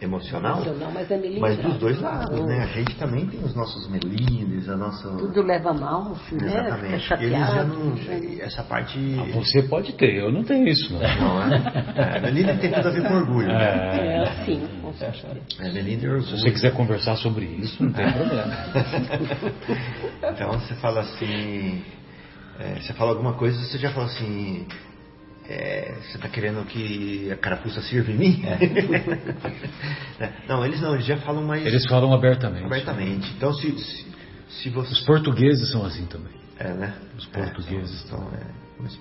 emocional, Emocional, mas é melindrado. mas dos dois lados, Não. né? A gente também tem os nossos melindres, a nossa... Tudo leva mal, né? Fica Exatamente. Eles chateado. já não... né? Essa parte... Ah, Você pode ter, eu não tenho isso. Não. Não, é? é melindre tem tudo a ver com orgulho. né? É assim. É, é. Se você quiser conversar sobre isso, não tem problema. *laughs* Então você fala assim, é, você fala alguma coisa, você já fala assim, é, você está querendo que a carapuça sirva em mim? É, *laughs* não, eles não, eles já falam mais Eles falam abertamente. abertamente. Então se, se, se você... Os portugueses são assim também. É, né? Os portugueses É, então, é, mais-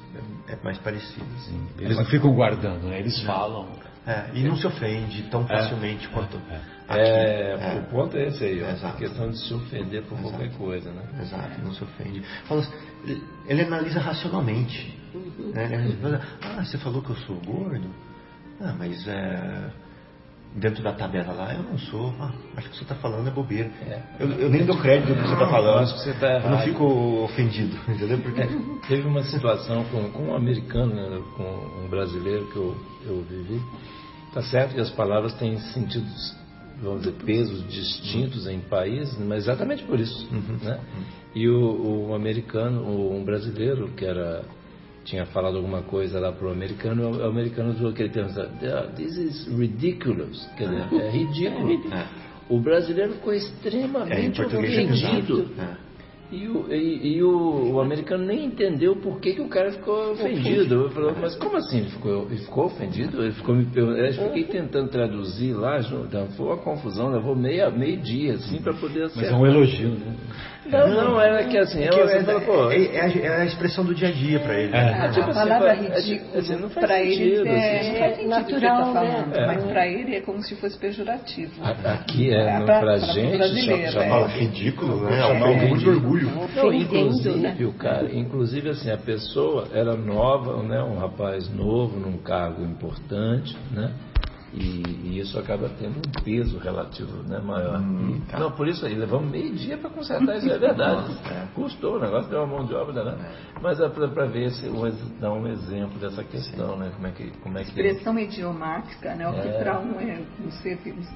é mais parecido. assim. Eles não ficam guardando, né? Eles falam. É, e não se ofende tão facilmente quanto é. aqui. É, É. O ponto é esse aí, ó, Exato. a questão de se ofender por Exato. qualquer coisa, né? Exato, não se ofende. Fala assim, ele, analisa racionalmente. Né? Ele fala, ah, você falou que eu sou gordo? Ah, mas é, dentro da tabela lá eu não sou. Ah, acho que você está falando é bobeira. É. Eu, eu nem dou crédito do que você está falando. acho que você tá eu não fico ofendido, *laughs* entendeu? Porque É, teve uma situação com, com um americano, né, com um brasileiro que eu, eu vivi. Tá certo que as palavras têm sentidos, vamos dizer, pesos distintos em países, mas exatamente por isso. Né? E o, o americano, o, um brasileiro que era tinha falado alguma coisa lá pro americano, o americano usou aquele termo, "Ah, this is ridiculous, quer dizer, é ridículo. É. O brasileiro ficou é, em extremamente português é ofendido. É. E, o, e, e o, o, americano nem entendeu por que, que o cara ficou ofendido. Falou, mas como assim ele ficou, ele ficou ofendido? Ele ficou me Eu fiquei tentando traduzir lá, então, foi uma confusão, levou meio, meio dia assim para poder acertar. Mas é um elogio, né? Não, não, era que assim, ela, é, fala, pô, é, é, a, é, a, expressão do dia a dia para ele. É. tipo, a assim, palavra assim, ridículo assim, para ele é, assim, natural, tá né? mas para ele é como se fosse pejorativo. Aqui é, no, pra, pra, gente, fala ridículo, né? É um de orgulho. Não, inclusive, né? cara, inclusive assim, a pessoa era nova, né? Um rapaz novo, num cargo importante, né? E, e, isso acaba tendo um peso relativo né, maior. Hum, tá. Não, por isso aí, levamos meio dia para consertar isso, é verdade. *laughs* É. Custou, o negócio deu uma mão de obra, né? É. Mas é para ver se dar um exemplo dessa questão, né? Como é que, como é que Expressão idiomática, né? O que é. para um é,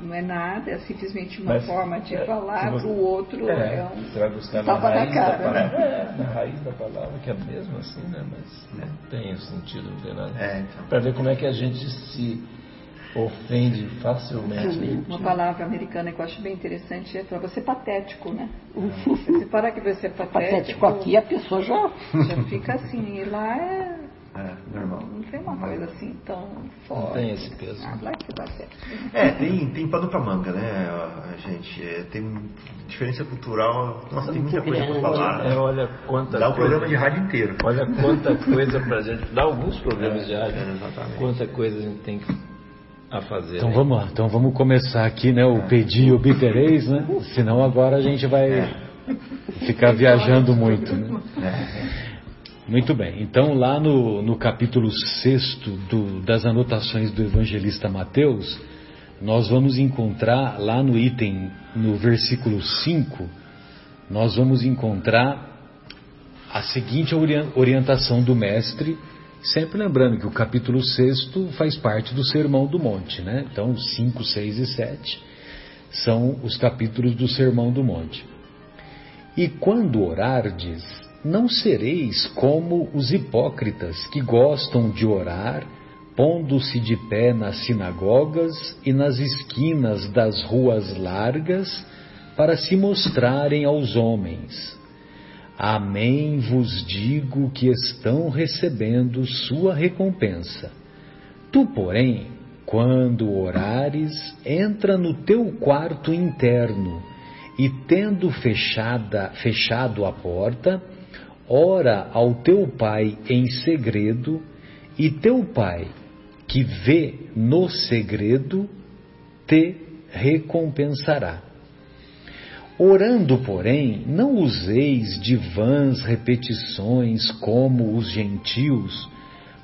não é nada, é simplesmente uma Mas, forma de é, falar, para o outro é, é um. Você vai buscar na raiz da, cara, da palavra. Né? na raiz da palavra, que é mesmo assim, né? Mas não tem sentido, não tem nada. Então. Para ver como é que a gente se ofende facilmente. Uma palavra americana que eu acho bem interessante é para você patético, né? Você para que você é patético. Patético aqui a pessoa já. Já fica assim, e lá é. É, normal. Não tem uma coisa assim tão forte. Não tem esse peso. Ah, lá que patético. É, tem, tem pano pra manga, né, gente? É, tem diferença cultural. Nossa, tem muita coisa pra falar. É, olha quanta Dá um programa de rádio inteiro. Olha quanta coisa pra gente. Dá alguns programas é, de rádio. É, exatamente. Quanta coisa a gente tem que a fazer. Então vamos lá, então vamos começar aqui, né? O pedir e obtereis, né? Senão agora a gente vai ficar viajando muito. Né? Muito bem, então lá no, no capítulo 6 das anotações do evangelista Mateus, nós vamos encontrar lá no item, no versículo 5, nós vamos encontrar a seguinte orientação do mestre Sempre lembrando que o capítulo 6 faz parte do Sermão do Monte, né? Então, 5, 6 e 7 são os capítulos do Sermão do Monte. E quando orardes, não sereis como os hipócritas que gostam de orar, pondo-se de pé nas sinagogas e nas esquinas das ruas largas, para se mostrarem aos homens. Amém vos digo que estão recebendo sua recompensa. Tu, porém, quando orares, entra no teu quarto interno e, tendo fechada, fechado a porta, ora ao teu pai em segredo, e teu pai, que vê no segredo, te recompensará. Orando, porém, não useis de vãs repetições como os gentios,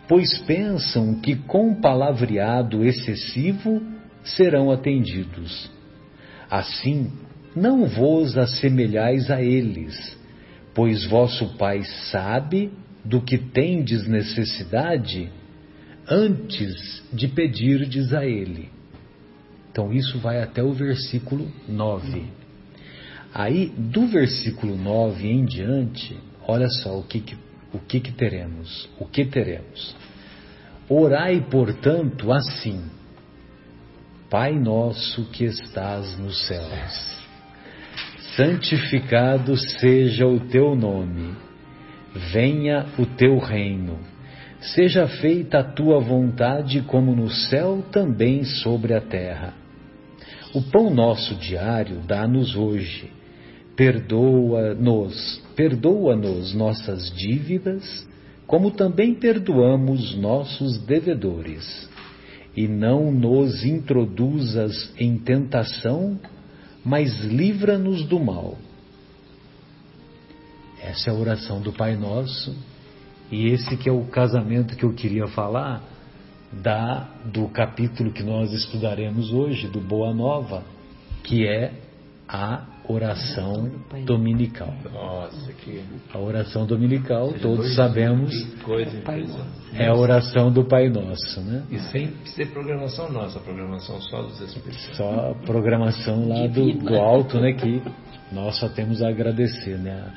pois pensam que com palavreado excessivo serão atendidos. Assim, não vos assemelhais a eles, pois vosso Pai sabe do que tendes necessidade antes de pedirdes a Ele. Então, isso vai até o versículo 9. Aí, do versículo 9 em diante, olha só o que, que o que, que teremos. O que teremos? Orai, portanto, assim: Pai nosso que estás nos céus, santificado seja o teu nome, venha o teu reino, seja feita a tua vontade, como no céu, também sobre a terra. O pão nosso diário dá-nos hoje Perdoa-nos, perdoa-nos nossas dívidas, como também perdoamos nossos devedores. E não nos introduzas em tentação, mas livra-nos do mal. Essa é a oração do Pai Nosso, e esse que é o casamento que eu queria falar da do capítulo que nós estudaremos hoje, do Boa Nova, que é a oração dominical. Nossa, que... A oração dominical, todos sabemos, é a oração do Pai Nosso, né? E sem ser programação nossa, programação só dos Espíritos. Só a programação lá do, do alto, né? Que nós só temos a agradecer, né?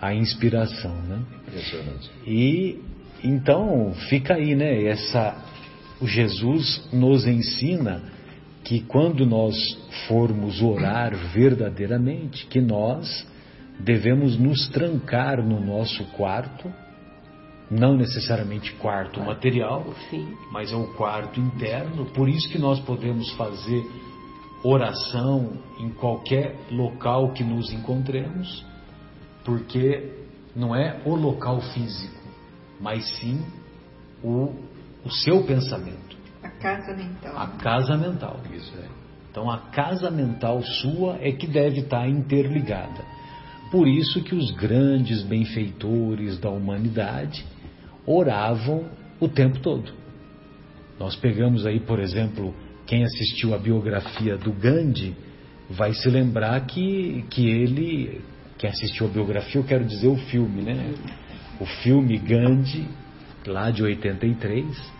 A, a inspiração, né? Impressionante. E então fica aí, né? Essa, o Jesus nos ensina que quando nós formos orar verdadeiramente, que nós devemos nos trancar no nosso quarto, não necessariamente quarto material, Sim. mas é o quarto interno. Por isso que nós podemos fazer oração em qualquer local que nos encontremos, porque não é o local físico, mas sim o, o seu pensamento, casa mental. a casa mental. Isso é. Então a casa mental sua é que deve estar interligada. Por isso que os grandes benfeitores da humanidade oravam o tempo todo. Nós pegamos aí, por exemplo, quem assistiu a biografia do Gandhi vai se lembrar que, que ele, quem assistiu a biografia, eu quero dizer o filme, né? O filme Gandhi, lá de 83.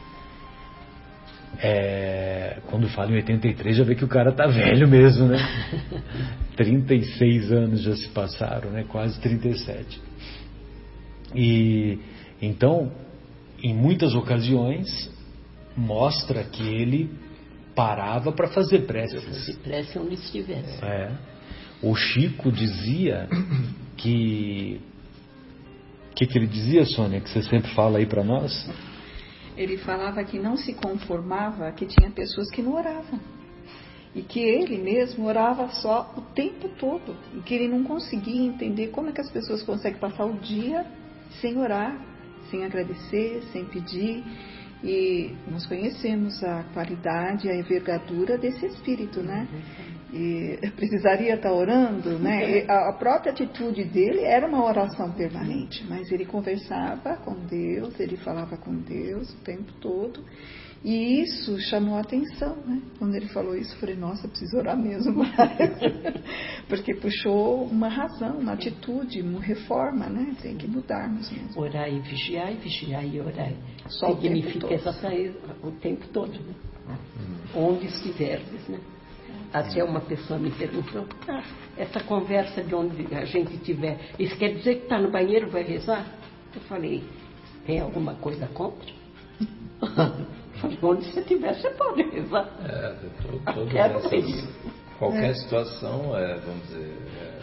É, quando fala em 83, já vê que o cara tá velho mesmo, né? *laughs* 36 anos já se passaram, né? Quase 37. E então, em muitas ocasiões, mostra que ele parava para fazer preces. Se prece onde estivesse. É. O Chico dizia que. O que, que ele dizia, Sônia, que você sempre fala aí para nós? Ele falava que não se conformava que tinha pessoas que não oravam. E que ele mesmo orava só o tempo todo. E que ele não conseguia entender como é que as pessoas conseguem passar o dia sem orar, sem agradecer, sem pedir. E nós conhecemos a qualidade, a envergadura desse espírito, né? E precisaria estar orando, né? E a própria atitude dele era uma oração permanente, mas ele conversava com Deus, ele falava com Deus o tempo todo. E isso chamou a atenção, né? Quando ele falou isso, eu falei, nossa, eu preciso orar mesmo mais. *laughs* Porque puxou uma razão, uma atitude, uma reforma, né? Tem que mudarmos mesmo. Orai e vigiai, vigiai e orai. Só o tempo Significa todo. exatamente o tempo todo, né? Onde estiverdes, né? Até uma pessoa me perguntou, ah, essa conversa de onde a gente estiver, isso quer dizer que está no banheiro vai rezar? Eu falei, tem alguma coisa contra? *laughs* Onde você estiver, você pode rezar. É, to- todas *laughs* Quero essas- qualquer situação, é, vamos dizer, é,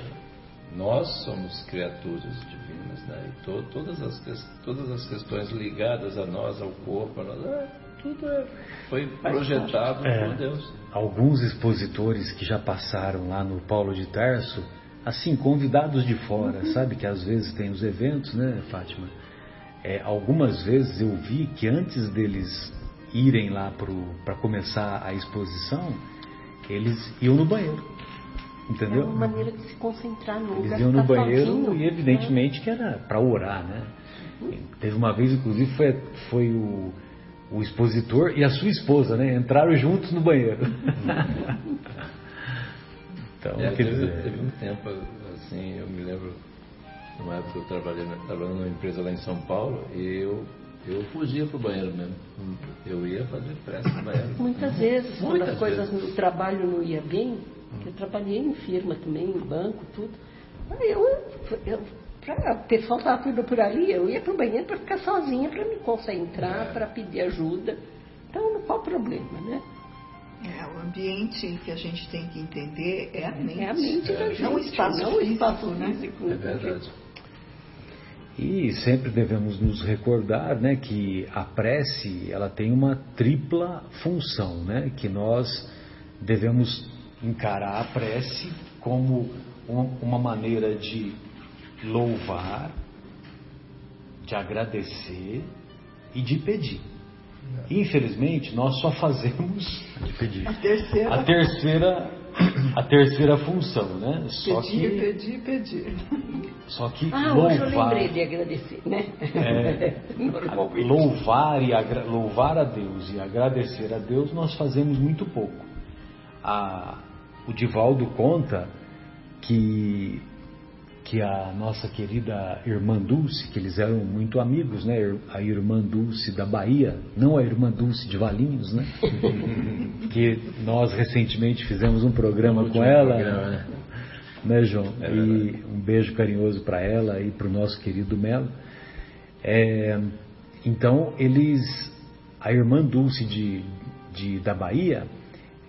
nós somos criaturas divinas, né? E to- todas, as, todas as questões ligadas a nós, ao corpo, a nós, é, tudo é, foi projetado É. por Deus. Alguns expositores que já passaram lá no Paulo de Tarso, assim, convidados de fora, sabe que às vezes tem os eventos, né, Fátima? É, algumas vezes eu vi que antes deles irem lá para começar a exposição, eles iam no banheiro, É entendeu? uma maneira de se concentrar no Eles lugar iam no que tá banheiro sozinho, e evidentemente que era para orar, né? Teve uma vez, inclusive, foi, foi o, o expositor e a sua esposa, né? Entraram juntos no banheiro. *laughs* então, É, quer teve, dizer, teve um tempo, assim, eu me lembro, numa época que eu trabalhei, trabalhando numa empresa lá em São Paulo, e eu, eu fugia pro banheiro mesmo. Eu ia fazer pressa no banheiro. Muitas vezes, quando Muitas as coisas vezes. no trabalho não ia bem, que eu trabalhei em firma também, em banco, tudo. Aí eu, eu pra, o pessoal estava tudo por ali, eu ia para o banheiro para ficar sozinha, para me concentrar, para pedir ajuda. Então, qual o problema, né? É, o ambiente que a gente tem que entender é a mente. É a mente da gente, Não o espaço não físico, espaço né? físico. É verdade. E sempre devemos nos recordar, né, que a prece ela tem uma tripla função, né, que nós devemos encarar a prece como um- uma maneira de louvar, de agradecer e de pedir. Infelizmente, nós só fazemos de pedir. A terceira, A terceira, a terceira função, né? Só pedir, que, pedir, pedir. só que Ah, hoje eu louvar, lembrei de agradecer, né? É. Louvar e agra- louvar a Deus e agradecer a Deus nós fazemos muito pouco. A- o Divaldo conta que que a nossa querida irmã Dulce, que eles eram muito amigos, né? A irmã Dulce da Bahia, não a irmã Dulce de Valinhos, né? *laughs* que nós recentemente fizemos um programa com ela, programa, né? né, João? É e um beijo carinhoso para ela e para o nosso querido Melo. É, então, eles, a irmã Dulce de, de- da Bahia,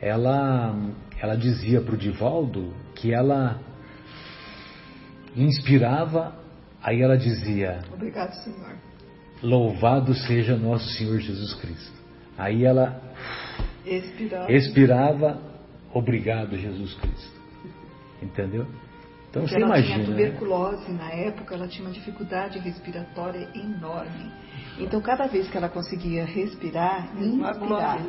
ela, ela dizia para o Divaldo que ela inspirava, aí ela dizia: Obrigado, Senhor. Louvado seja nosso Senhor Jesus Cristo. Aí ela Expirava. expirava, obrigado Jesus Cristo. Entendeu? Então Porque você ela imagina. tinha né? tuberculose na época, ela tinha uma dificuldade respiratória enorme. Então, cada vez que ela conseguia respirar, inspirar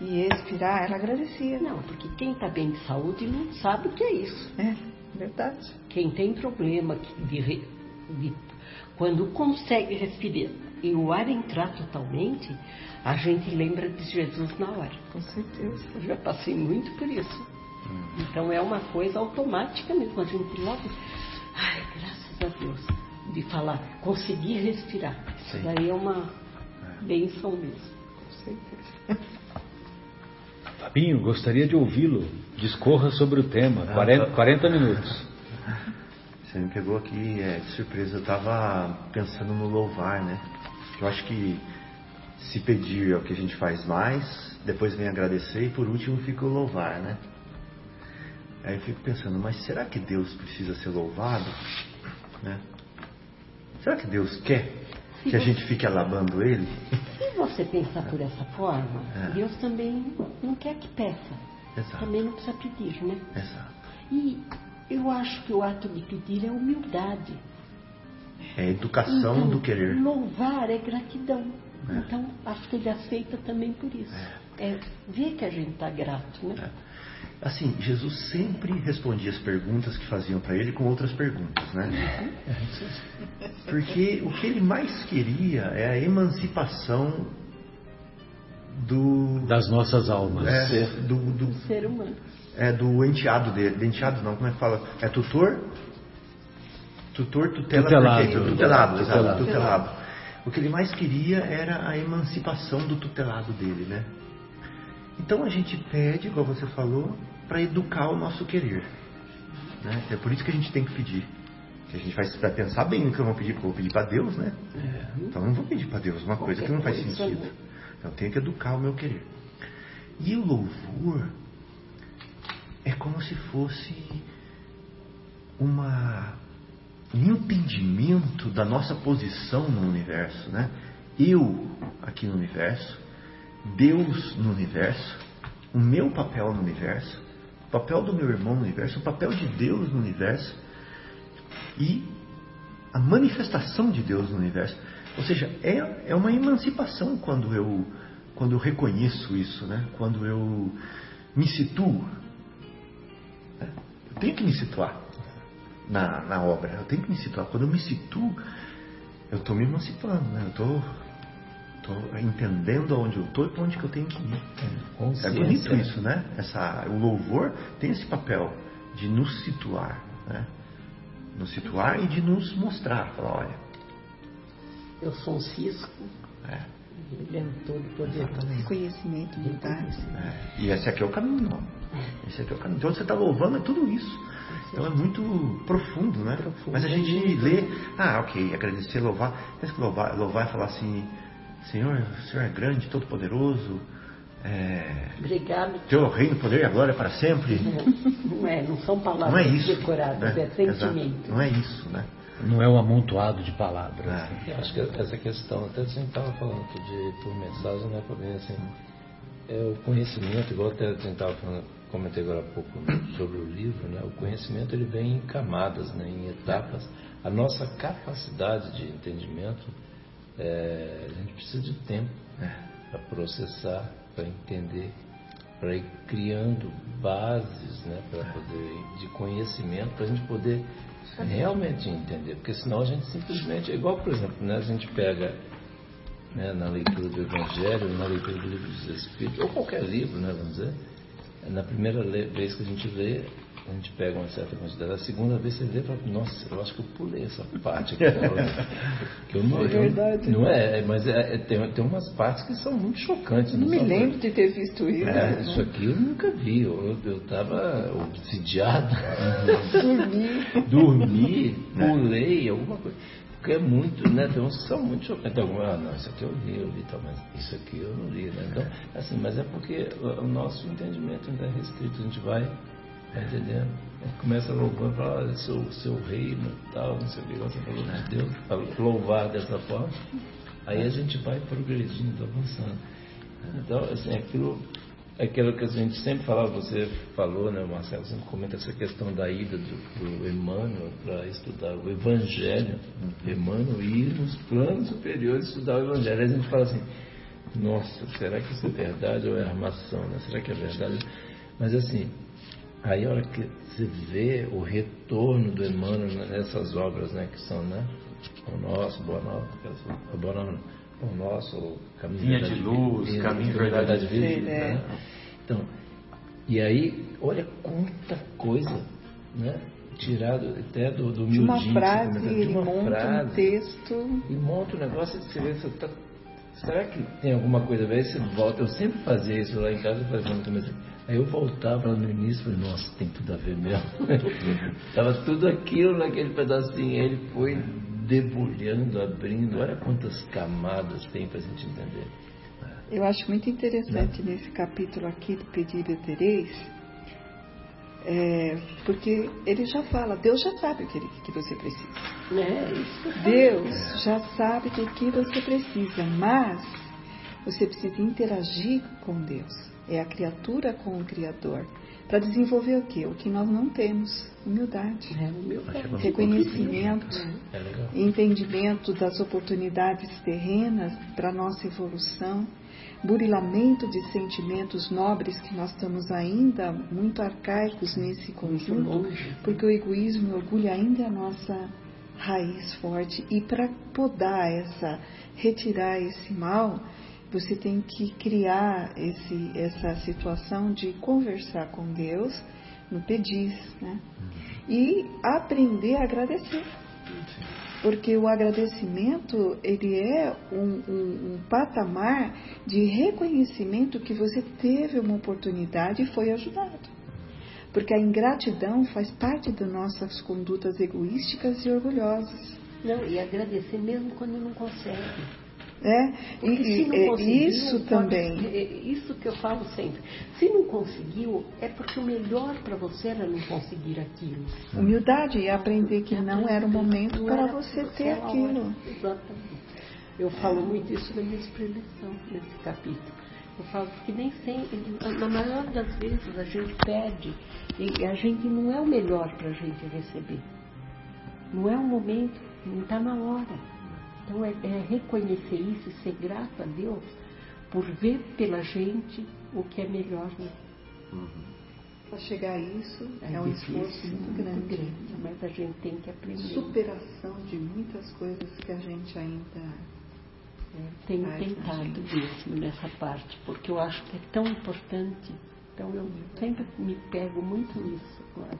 e expirar, ela agradecia. Não, porque quem está bem de saúde não sabe o que é isso. É, verdade. Quem tem problema de, de- quando consegue respirar e o ar entrar totalmente, a gente lembra de Jesus na hora. Com certeza. Eu já passei muito por isso. Então é uma coisa automática mesmo. A gente logo, ai, graças a Deus, de falar, conseguir respirar. Isso Sim. daí é uma benção mesmo. Com certeza. *laughs* Fabinho, gostaria de ouvi-lo. Discorra sobre o tema. Ah, 40, tá. 40 minutos. Você me pegou aqui é, de surpresa. Eu tava pensando no louvar, né? Eu acho que se pedir é o que a gente faz mais, depois vem agradecer e por último fica o louvar, né? Aí eu fico pensando, mas será que Deus precisa ser louvado? Né? Será que Deus quer que a gente fique alabando Ele? Se você pensar por essa forma, É. Deus também não quer que peça. Exato. Também não precisa pedir, né? Exato. E eu acho que o ato de pedir é humildade. É educação Então, do querer. Louvar é gratidão. É. Então, acho que ele aceita também por isso. É, ver que a gente está grato, né? É. Assim, Jesus sempre respondia as perguntas que faziam para ele com outras perguntas, né? Porque o que ele mais queria é a emancipação do Das nossas almas. é, do, do, Ser humano. é, do enteado dele. De enteado não, como é que fala? É tutor? Tutor, tutela, Tutelado. Tutelado, Tutelado. tutelado. O que ele mais queria era a emancipação do tutelado dele, né? Então a gente pede, igual você falou, para educar o nosso querer. Né? É por isso que a gente tem que pedir. Que a gente vai, vai pensar bem no que eu vou pedir, porque eu vou pedir para Deus, né? Então eu não vou pedir para Deus uma coisa que não faz sentido. né? Eu tenho que educar o meu querer. E o louvor é como se fosse uma, um entendimento da nossa posição no universo, né? Eu aqui no universo, Deus no universo, o meu papel no universo, o papel do meu irmão no universo, o papel de Deus no universo e a manifestação de Deus no universo. Ou seja, é, é uma emancipação quando eu, quando eu reconheço isso, né? quando eu me situo. Eu tenho que me situar na, na obra, eu tenho que me situar. Quando eu me situo, eu estou me emancipando, né? eu estou entendendo aonde eu estou e para onde que eu tenho que ir. É bonito né? isso, né? Essa, o louvor tem esse papel de nos situar, né? Nos situar e de nos mostrar, falar, olha, Eu sou um cisco, é, ele é um todo poder. Conhecimento, humildade. é, e esse aqui é o caminho, ó. Esse aqui é o caminho. Então você está louvando é tudo isso. Então é muito profundo, né? Profundo. Mas a gente lê, ah, ok, agradecer, louvar. Pensa que louvar, louvar é falar assim, Senhor, o Senhor é grande, todo poderoso, é, Obrigado. teu reino, poder e a glória para sempre. Não é, não são palavras Não é isso. decoradas, né? é sentimento. Exato. Não é isso, né? Não é um amontoado de palavras. É. Eu acho que essa questão, até a gente estava falando dia por mensagem, né, Fabinho, assim, é o conhecimento, igual até a gente estava falando, comentei agora há pouco sobre o livro, né, o conhecimento ele vem em camadas, né, em etapas. A nossa capacidade de entendimento, é, a gente precisa de tempo para processar, para entender, para ir criando bases, né, para poder de conhecimento, para a gente poder realmente entender, porque senão a gente simplesmente, é igual por exemplo, né, a gente pega né, na leitura do Evangelho, na leitura do livro dos Espíritos, ou qualquer livro, né, vamos dizer, na primeira vez que a gente lê, a gente pega uma certa quantidade, a segunda vez você lê e fala, nossa, eu acho que eu pulei essa parte aqui. *laughs* que eu não, É verdade. Não é, mas é- é- tem, tem umas partes que são muito chocantes. Não me são- lembro de ter visto isso. É, né? isso aqui eu nunca vi, eu estava obsidiado. *laughs* Dormi. *laughs* Dormi, pulei, alguma coisa. Porque é muito, né? Tem uns que são muito chocantes. Alguma, ah, não, isso aqui eu li, eu li, tal, mas isso aqui eu não li, né? Então, assim, mas é porque o nosso entendimento ainda é restrito, a gente vai Tá entendendo? começa louvando, fala, seu, seu reino, tal, não sei o que, você falou de Deus, louvar dessa forma. Aí a gente vai progredindo, avançando. Então, assim, aquilo, aquilo que a gente sempre falava, você falou, né, Marcelo, sempre comenta essa questão da ida do, do Emmanuel para estudar o Evangelho, Emmanuel ir nos planos superiores estudar o Evangelho. Aí a gente fala assim, nossa, será que isso é verdade ou é armação? Né? Será que é verdade? Mas assim, aí a hora que você vê o retorno do Emmanuel nessas obras, né, que são, né, o nosso, Boa Nova, Boa Nova, o nosso, Caminho Vinha de Luz, Vinha, Caminho de Verdade, Vida. Né? né? Então, e aí, olha quanta coisa, né? Tirado até do, do de uma frase, de uma monta frase, um texto. E monta um negócio e você vê, você tá, será que tem alguma coisa a ver? Você volta, eu sempre fazia isso lá em casa, fazendo também assim. Aí eu voltava no início e falei, nossa, tem tudo a ver mesmo. *laughs* Tava tudo aquilo naquele pedacinho. Aí ele foi debulhando, abrindo. Olha quantas camadas tem para a gente entender. Eu acho muito interessante Não. nesse capítulo aqui do Pedido Tereis, é, porque ele já fala, Deus já sabe o que, ele, que você precisa. É, Deus já sabe do que você precisa, mas você precisa interagir com Deus. É a criatura com o Criador. Para desenvolver o quê? O que nós não temos. Humildade. É, humildade. Reconhecimento. É entendimento das oportunidades terrenas para nossa evolução. Burilamento de sentimentos nobres que nós estamos ainda muito arcaicos nesse conjunto, porque o egoísmo e o orgulho ainda é a nossa raiz forte. E para podar essa, retirar esse mal, você tem que criar esse, essa situação de conversar com Deus no pedir, né? E aprender a agradecer. Porque o agradecimento, ele é um, um, um patamar de reconhecimento que você teve uma oportunidade e foi ajudado. Porque a ingratidão faz parte das nossas condutas egoísticas e orgulhosas. Não, e agradecer mesmo quando não consegue. É, e, é isso também. É isso que eu falo sempre. Se não conseguiu, é porque o melhor para você era não conseguir aquilo. Humildade e aprender que não era o momento para você ter aquilo. Exatamente. Eu falo muito isso na minha expressão nesse capítulo. Eu falo que nem sempre, na maior das vezes a gente pede e a gente não é o melhor para a gente receber. Não é o momento, não está na hora. Então é, é reconhecer isso e ser grato a Deus por ver pela gente o que é melhor. Né? Uhum. Para chegar a isso é, é um difícil, esforço muito grande. muito grande. Mas a gente tem que aprender. Superação de muitas coisas que a gente ainda. É, tenho tentado mesmo nessa parte, porque eu acho que é tão importante. Então eu sempre me pego muito nisso agora.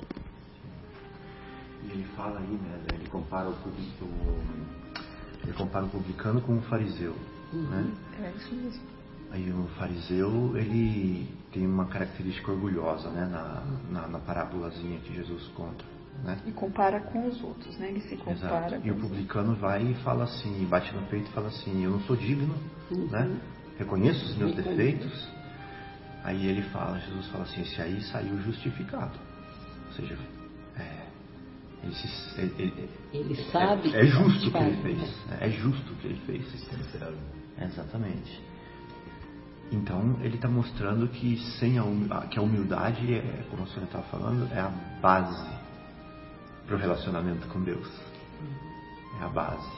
E ele fala aí, né? Ele compara o público ele compara o publicano com o fariseu. Uhum. Né? É isso mesmo. Aí o fariseu, ele tem uma característica orgulhosa, né? Na, na, na parábolazinha que Jesus conta. Né? E compara com os outros, né? Ele se compara. Exato. E o publicano vai e fala assim, bate no peito e fala assim, eu não sou digno, uhum. né? Reconheço os meus defeitos. Aí ele fala, Jesus fala assim, esse aí saiu justificado. Ou seja, ele, se, ele, ele, ele sabe. É, é justo o que ele fez. Né? É justo o que ele fez. Exatamente. Então ele está mostrando que sem a, que a humildade, é, como a senhora estava falando, é a base para o relacionamento com Deus. É a base,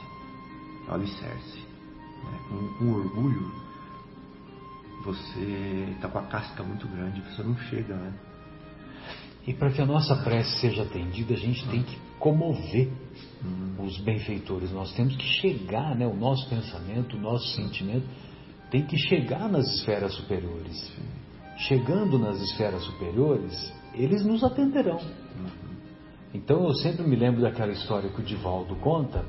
é o alicerce. Né? Com, com orgulho, você está com a casca muito grande, você não chega, né? E para que a nossa prece seja atendida, a gente tem que comover os benfeitores. Nós temos que chegar, né? O nosso pensamento, o nosso sentimento tem que chegar nas esferas superiores. Chegando nas esferas superiores, eles nos atenderão. Então eu sempre me lembro daquela história que o Divaldo conta,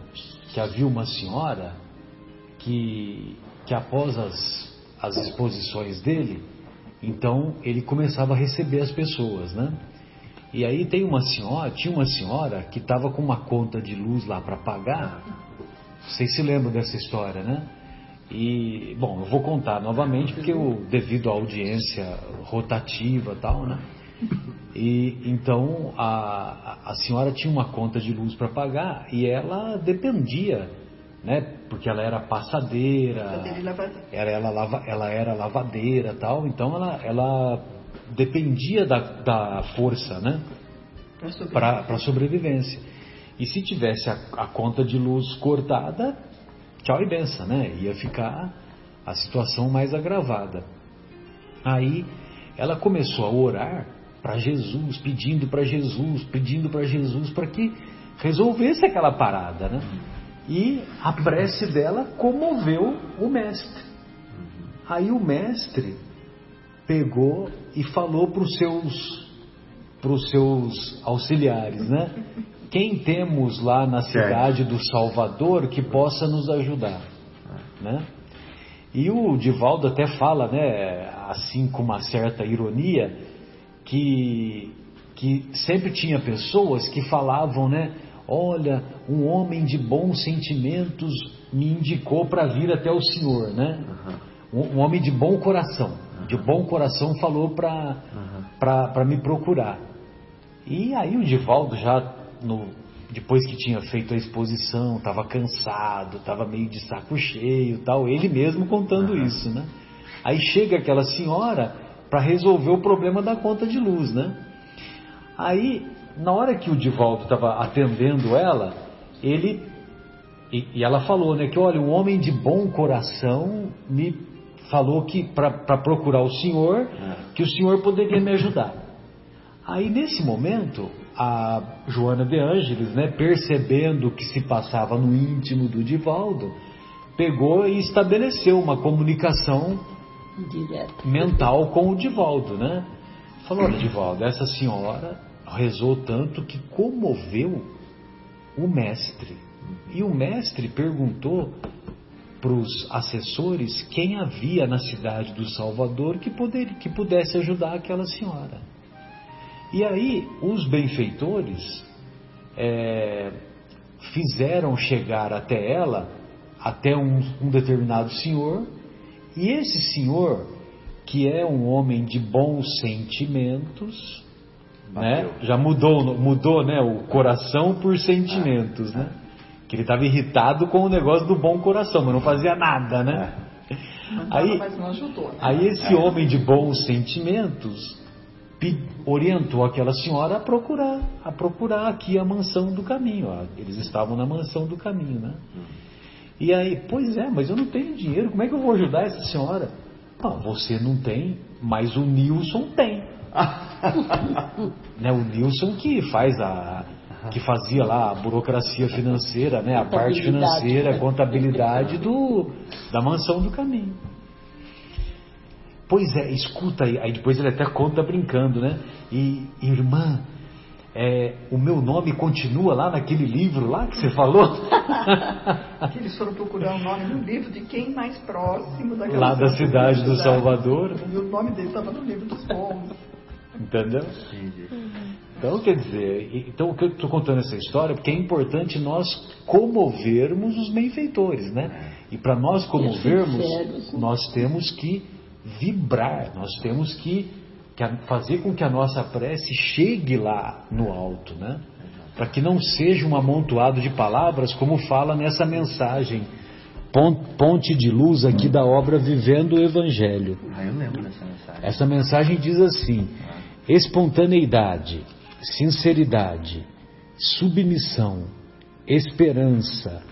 que havia uma senhora que, que após as, as exposições dele, então ele começava a receber as pessoas, né? E aí tem uma senhora, tinha uma senhora que estava com uma conta de luz lá para pagar. Vocês se lembram dessa história, né? E, bom, eu vou contar novamente porque eu, devido à audiência rotativa e tal, né? E então a, a senhora tinha uma conta de luz para pagar e ela dependia, né? Porque ela era passadeira. Era, ela, lava, ela era lavadeira tal, então ela, ela dependia da, da força, né? Para sobrevivência. E se tivesse a, a, conta de luz cortada, tchau e benção, né? Ia ficar a situação mais agravada. Aí ela começou a orar para Jesus, pedindo para Jesus, pedindo para Jesus para que resolvesse aquela parada, né? E a prece dela comoveu o mestre. Aí o mestre pegou e falou para os seus para os seus auxiliares, né? Quem temos lá na cidade do Salvador que possa nos ajudar, né? E o Divaldo até fala, né, assim com uma certa ironia, que, que sempre tinha pessoas que falavam, né, olha, um homem de bons sentimentos me indicou para vir até o Senhor, né? Um, um, homem de bom coração, de bom coração falou para para me procurar. E aí o Divaldo já no, depois que tinha feito a exposição, estava cansado, estava meio de saco cheio, tal, ele mesmo contando uhum. isso, né? Aí chega aquela senhora para resolver o problema da conta de luz, né? Aí, na hora que o Divaldo estava atendendo ela, ele e, e, ela falou, né, que olha, um homem de bom coração me falou que para procurar o senhor, que o senhor poderia me ajudar. Aí nesse momento, a Joana de Ângeles, né, percebendo o que se passava no íntimo do Divaldo, pegou e estabeleceu uma comunicação Direto. mental com o Divaldo, né? Falou, olha, Divaldo, essa senhora rezou tanto que comoveu o mestre. E o mestre perguntou para os assessores quem havia na cidade do Salvador que, poder, que pudesse ajudar aquela senhora. E aí, os benfeitores é, fizeram chegar até ela, até um, um determinado senhor, e esse senhor, que é um homem de bons sentimentos, né, já mudou, mudou né, o coração por sentimentos, né? Que ele estava irritado com o negócio do bom coração, mas não fazia nada, né? Aí, ajudou, né? aí esse homem de bons sentimentos orientou aquela senhora a procurar, a procurar aqui a mansão do caminho. Ó. Eles estavam na mansão do caminho, né? E aí, pois é, mas eu não tenho dinheiro, como é que eu vou ajudar essa senhora? Não, você não tem, mas o Nilson tem. *laughs* né, o Nilson que faz a que fazia lá a burocracia financeira, né, a parte financeira, a contabilidade do da mansão do caminho. Pois é, escuta aí. Aí depois ele até conta brincando, né? E, irmã, é, o meu nome continua lá naquele livro lá que você falou? *laughs* que eles foram procurar o nome no livro de quem mais próximo daquela Lá da cidade do Salvador. E o nome dele estava no livro dos povos. Entendeu? Então, quer dizer, então o que eu estou contando essa história porque é importante nós comovermos os benfeitores, né? E para nós comovermos, nós temos que vibrar, nós temos que, que fazer com que a nossa prece chegue lá no alto, né? Para que não seja um amontoado de palavras, como fala nessa mensagem, ponte de luz aqui da obra Vivendo o Evangelho. Ah, eu lembro dessa mensagem. Essa mensagem diz assim: espontaneidade, sinceridade, submissão, esperança,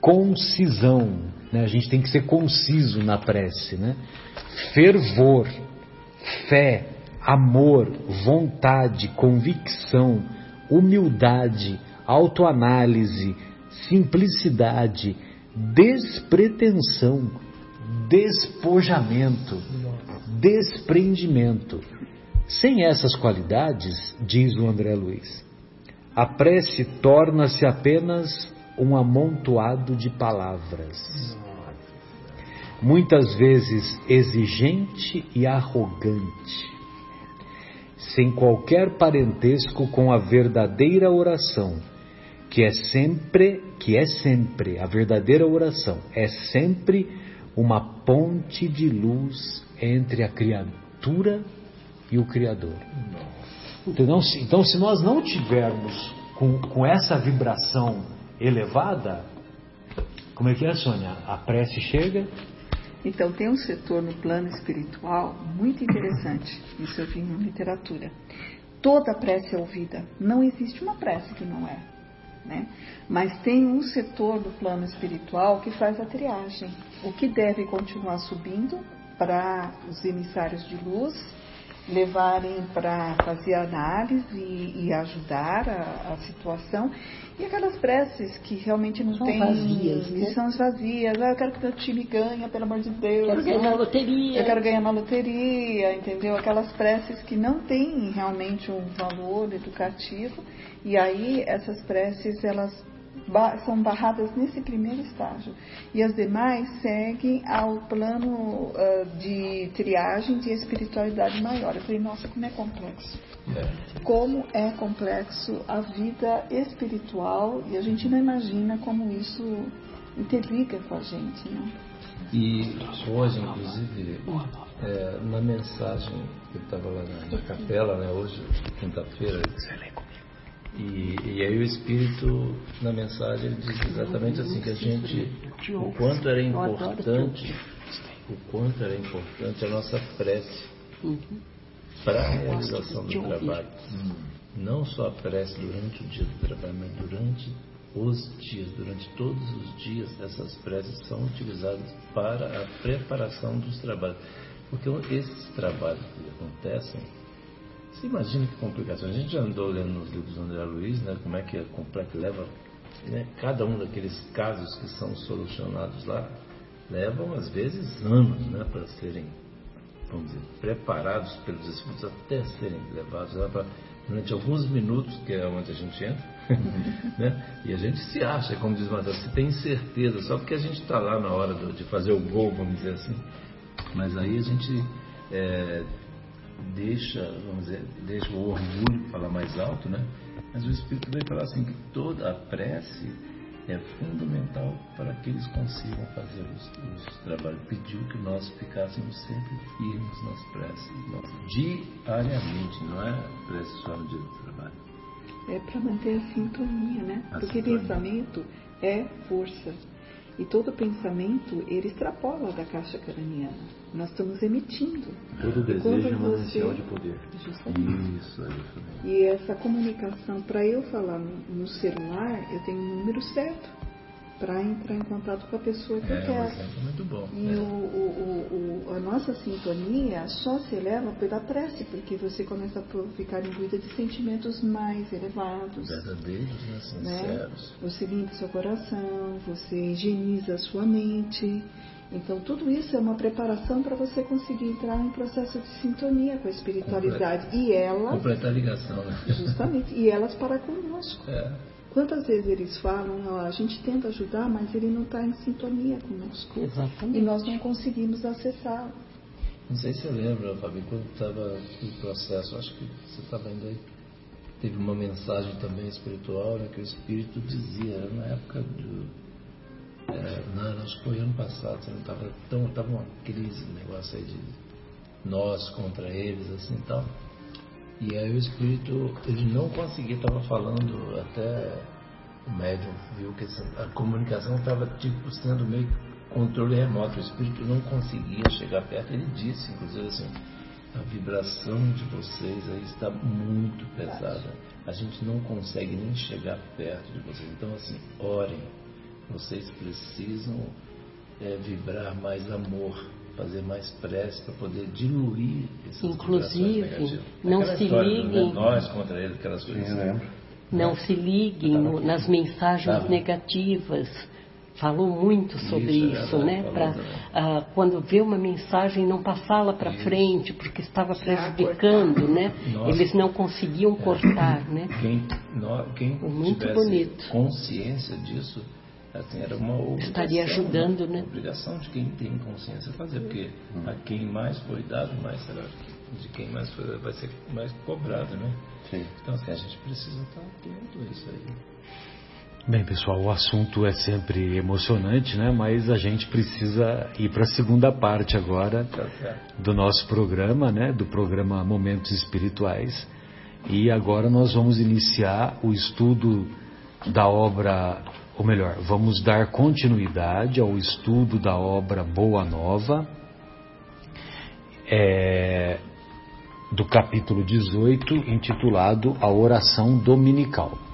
concisão. Né? A gente tem que ser conciso na prece, né? fervor, fé, amor, vontade, convicção, humildade, autoanálise, simplicidade, despretensão, despojamento, desprendimento. Sem essas qualidades, diz o André Luiz, a prece torna-se apenas um amontoado de palavras. Muitas vezes exigente e arrogante, sem qualquer parentesco com a verdadeira oração, que é sempre, que é sempre a verdadeira oração, é sempre uma ponte de luz entre a criatura e o Criador. Então, se, então, se nós não tivermos com, com essa vibração elevada, como é que é, Sônia? A prece chega então, tem um setor no plano espiritual muito interessante, isso eu vi na literatura. Toda prece é ouvida, não existe uma prece que não é. Né? Mas tem um setor do plano espiritual que faz a triagem. O que deve continuar subindo para os emissários de luz levarem para fazer análise e, e ajudar a, a, situação. E aquelas preces que realmente não são tem. Vazias, né? São vazias. Ah, eu quero que meu time ganhe, pelo amor de Deus. Quero ganhar na loteria. Eu quero ganhar na loteria, entendeu? Aquelas preces que não têm realmente um valor educativo. E aí essas preces, elas são barradas nesse primeiro estágio. E as demais seguem ao plano uh, de triagem de espiritualidade maior. Eu falei, nossa, como é complexo. É. Como é complexo a vida espiritual e a gente não imagina como isso interliga com a gente. Né? E hoje, inclusive, é, na mensagem que eu estava lá na, na capela, né, hoje, quinta-feira, e, e, aí o Espírito, na mensagem, ele diz exatamente assim, que a gente, o quanto era importante, o quanto era importante a nossa prece para a realização do trabalho. Não só a prece durante o dia do trabalho, mas durante os dias, durante todos os dias, essas preces são utilizadas para a preparação dos trabalhos. Porque esses trabalhos que acontecem, você imagina que complicação. A gente já andou lendo nos livros do André Luiz, né, como é que é complexo, leva né, cada um daqueles casos que são solucionados lá, levam às vezes anos né, para serem, vamos dizer, preparados pelos espíritos até serem levados lá para durante alguns minutos, que é onde a gente entra, *laughs* né? e a gente se acha, como diz Matheus, se tem certeza, só porque a gente está lá na hora do, de fazer o gol, vamos dizer assim. Mas aí a gente é, deixa, vamos dizer, deixa o orgulho falar mais alto, né? Mas o Espírito vai falar assim que toda a prece é fundamental para que eles consigam fazer os, os trabalhos. Pediu que nós ficássemos sempre firmes nas preces, diariamente, não é prece só no dia do trabalho. É para manter a sintonia, né? A Porque sintonia. pensamento é força. E todo pensamento, ele extrapola da caixa craniana. Nós estamos emitindo. Todo desejo é manancial de poder. Justamente. Isso, é isso. E essa comunicação, para eu falar no celular, eu tenho um número certo para entrar em contato com a pessoa que é, eu quero. Um muito bom. E é. o, o, o, a nossa sintonia só se eleva pela prece, porque você começa a ficar imbuída de sentimentos mais elevados. Verdadeiros, né? sinceros. Né? Você limpa seu coração, você higieniza a sua mente. Então, tudo isso é uma preparação para você conseguir entrar em processo de sintonia com a espiritualidade. Completa, e elas. Completa a ligação, né? Justamente. E elas para conosco. É. Quantas vezes eles falam, ó, a gente tenta ajudar, mas ele não está em sintonia conosco. Exatamente. E nós não conseguimos acessá-lo. Não sei se você lembra, Fabi, quando estava no processo, acho que você estava ainda aí, teve uma mensagem também espiritual, né, que o Espírito dizia, era na época do. É, não, acho que foi ano passado, você não estava tão. Estava uma crise, um negócio aí de nós contra eles, assim e tal. E aí o espírito, ele não conseguia, estava falando até o médium viu que a comunicação estava tipo sendo meio controle remoto, o espírito não conseguia chegar perto. Ele disse, inclusive assim, a vibração de vocês aí está muito pesada. A gente não consegue nem chegar perto de vocês. Então assim, orem. Vocês precisam é, vibrar mais amor fazer mais prece para poder diluir essas Inclusive, não se história, liguem. Né? Nós contra ele, aquelas coisas. Sim. Não se liguem no, nas mensagens tá negativas. Falou muito sobre isso, isso né? Para ah, quando vê uma mensagem não passá-la para frente porque estava prejudicando, né? Nossa. Eles não conseguiam cortar, né? Quem, nós, quem muito bonito. consciência disso Assim, era uma obrigação, Estaria ajudando, né? obrigação de quem tem consciência fazer, porque a quem mais foi dado, mais será de quem mais foi, vai ser mais cobrado, né? Sim. Então, assim, a gente precisa estar atento a isso aí. Bem, pessoal, o assunto é sempre emocionante, né? Mas a gente precisa ir para a segunda parte agora Tá do nosso programa, né? Do programa Momentos Espirituais. E agora nós vamos iniciar o estudo da obra, ou melhor, vamos dar continuidade ao estudo da obra Boa Nova, é, do capítulo 18, intitulado A Oração Dominical.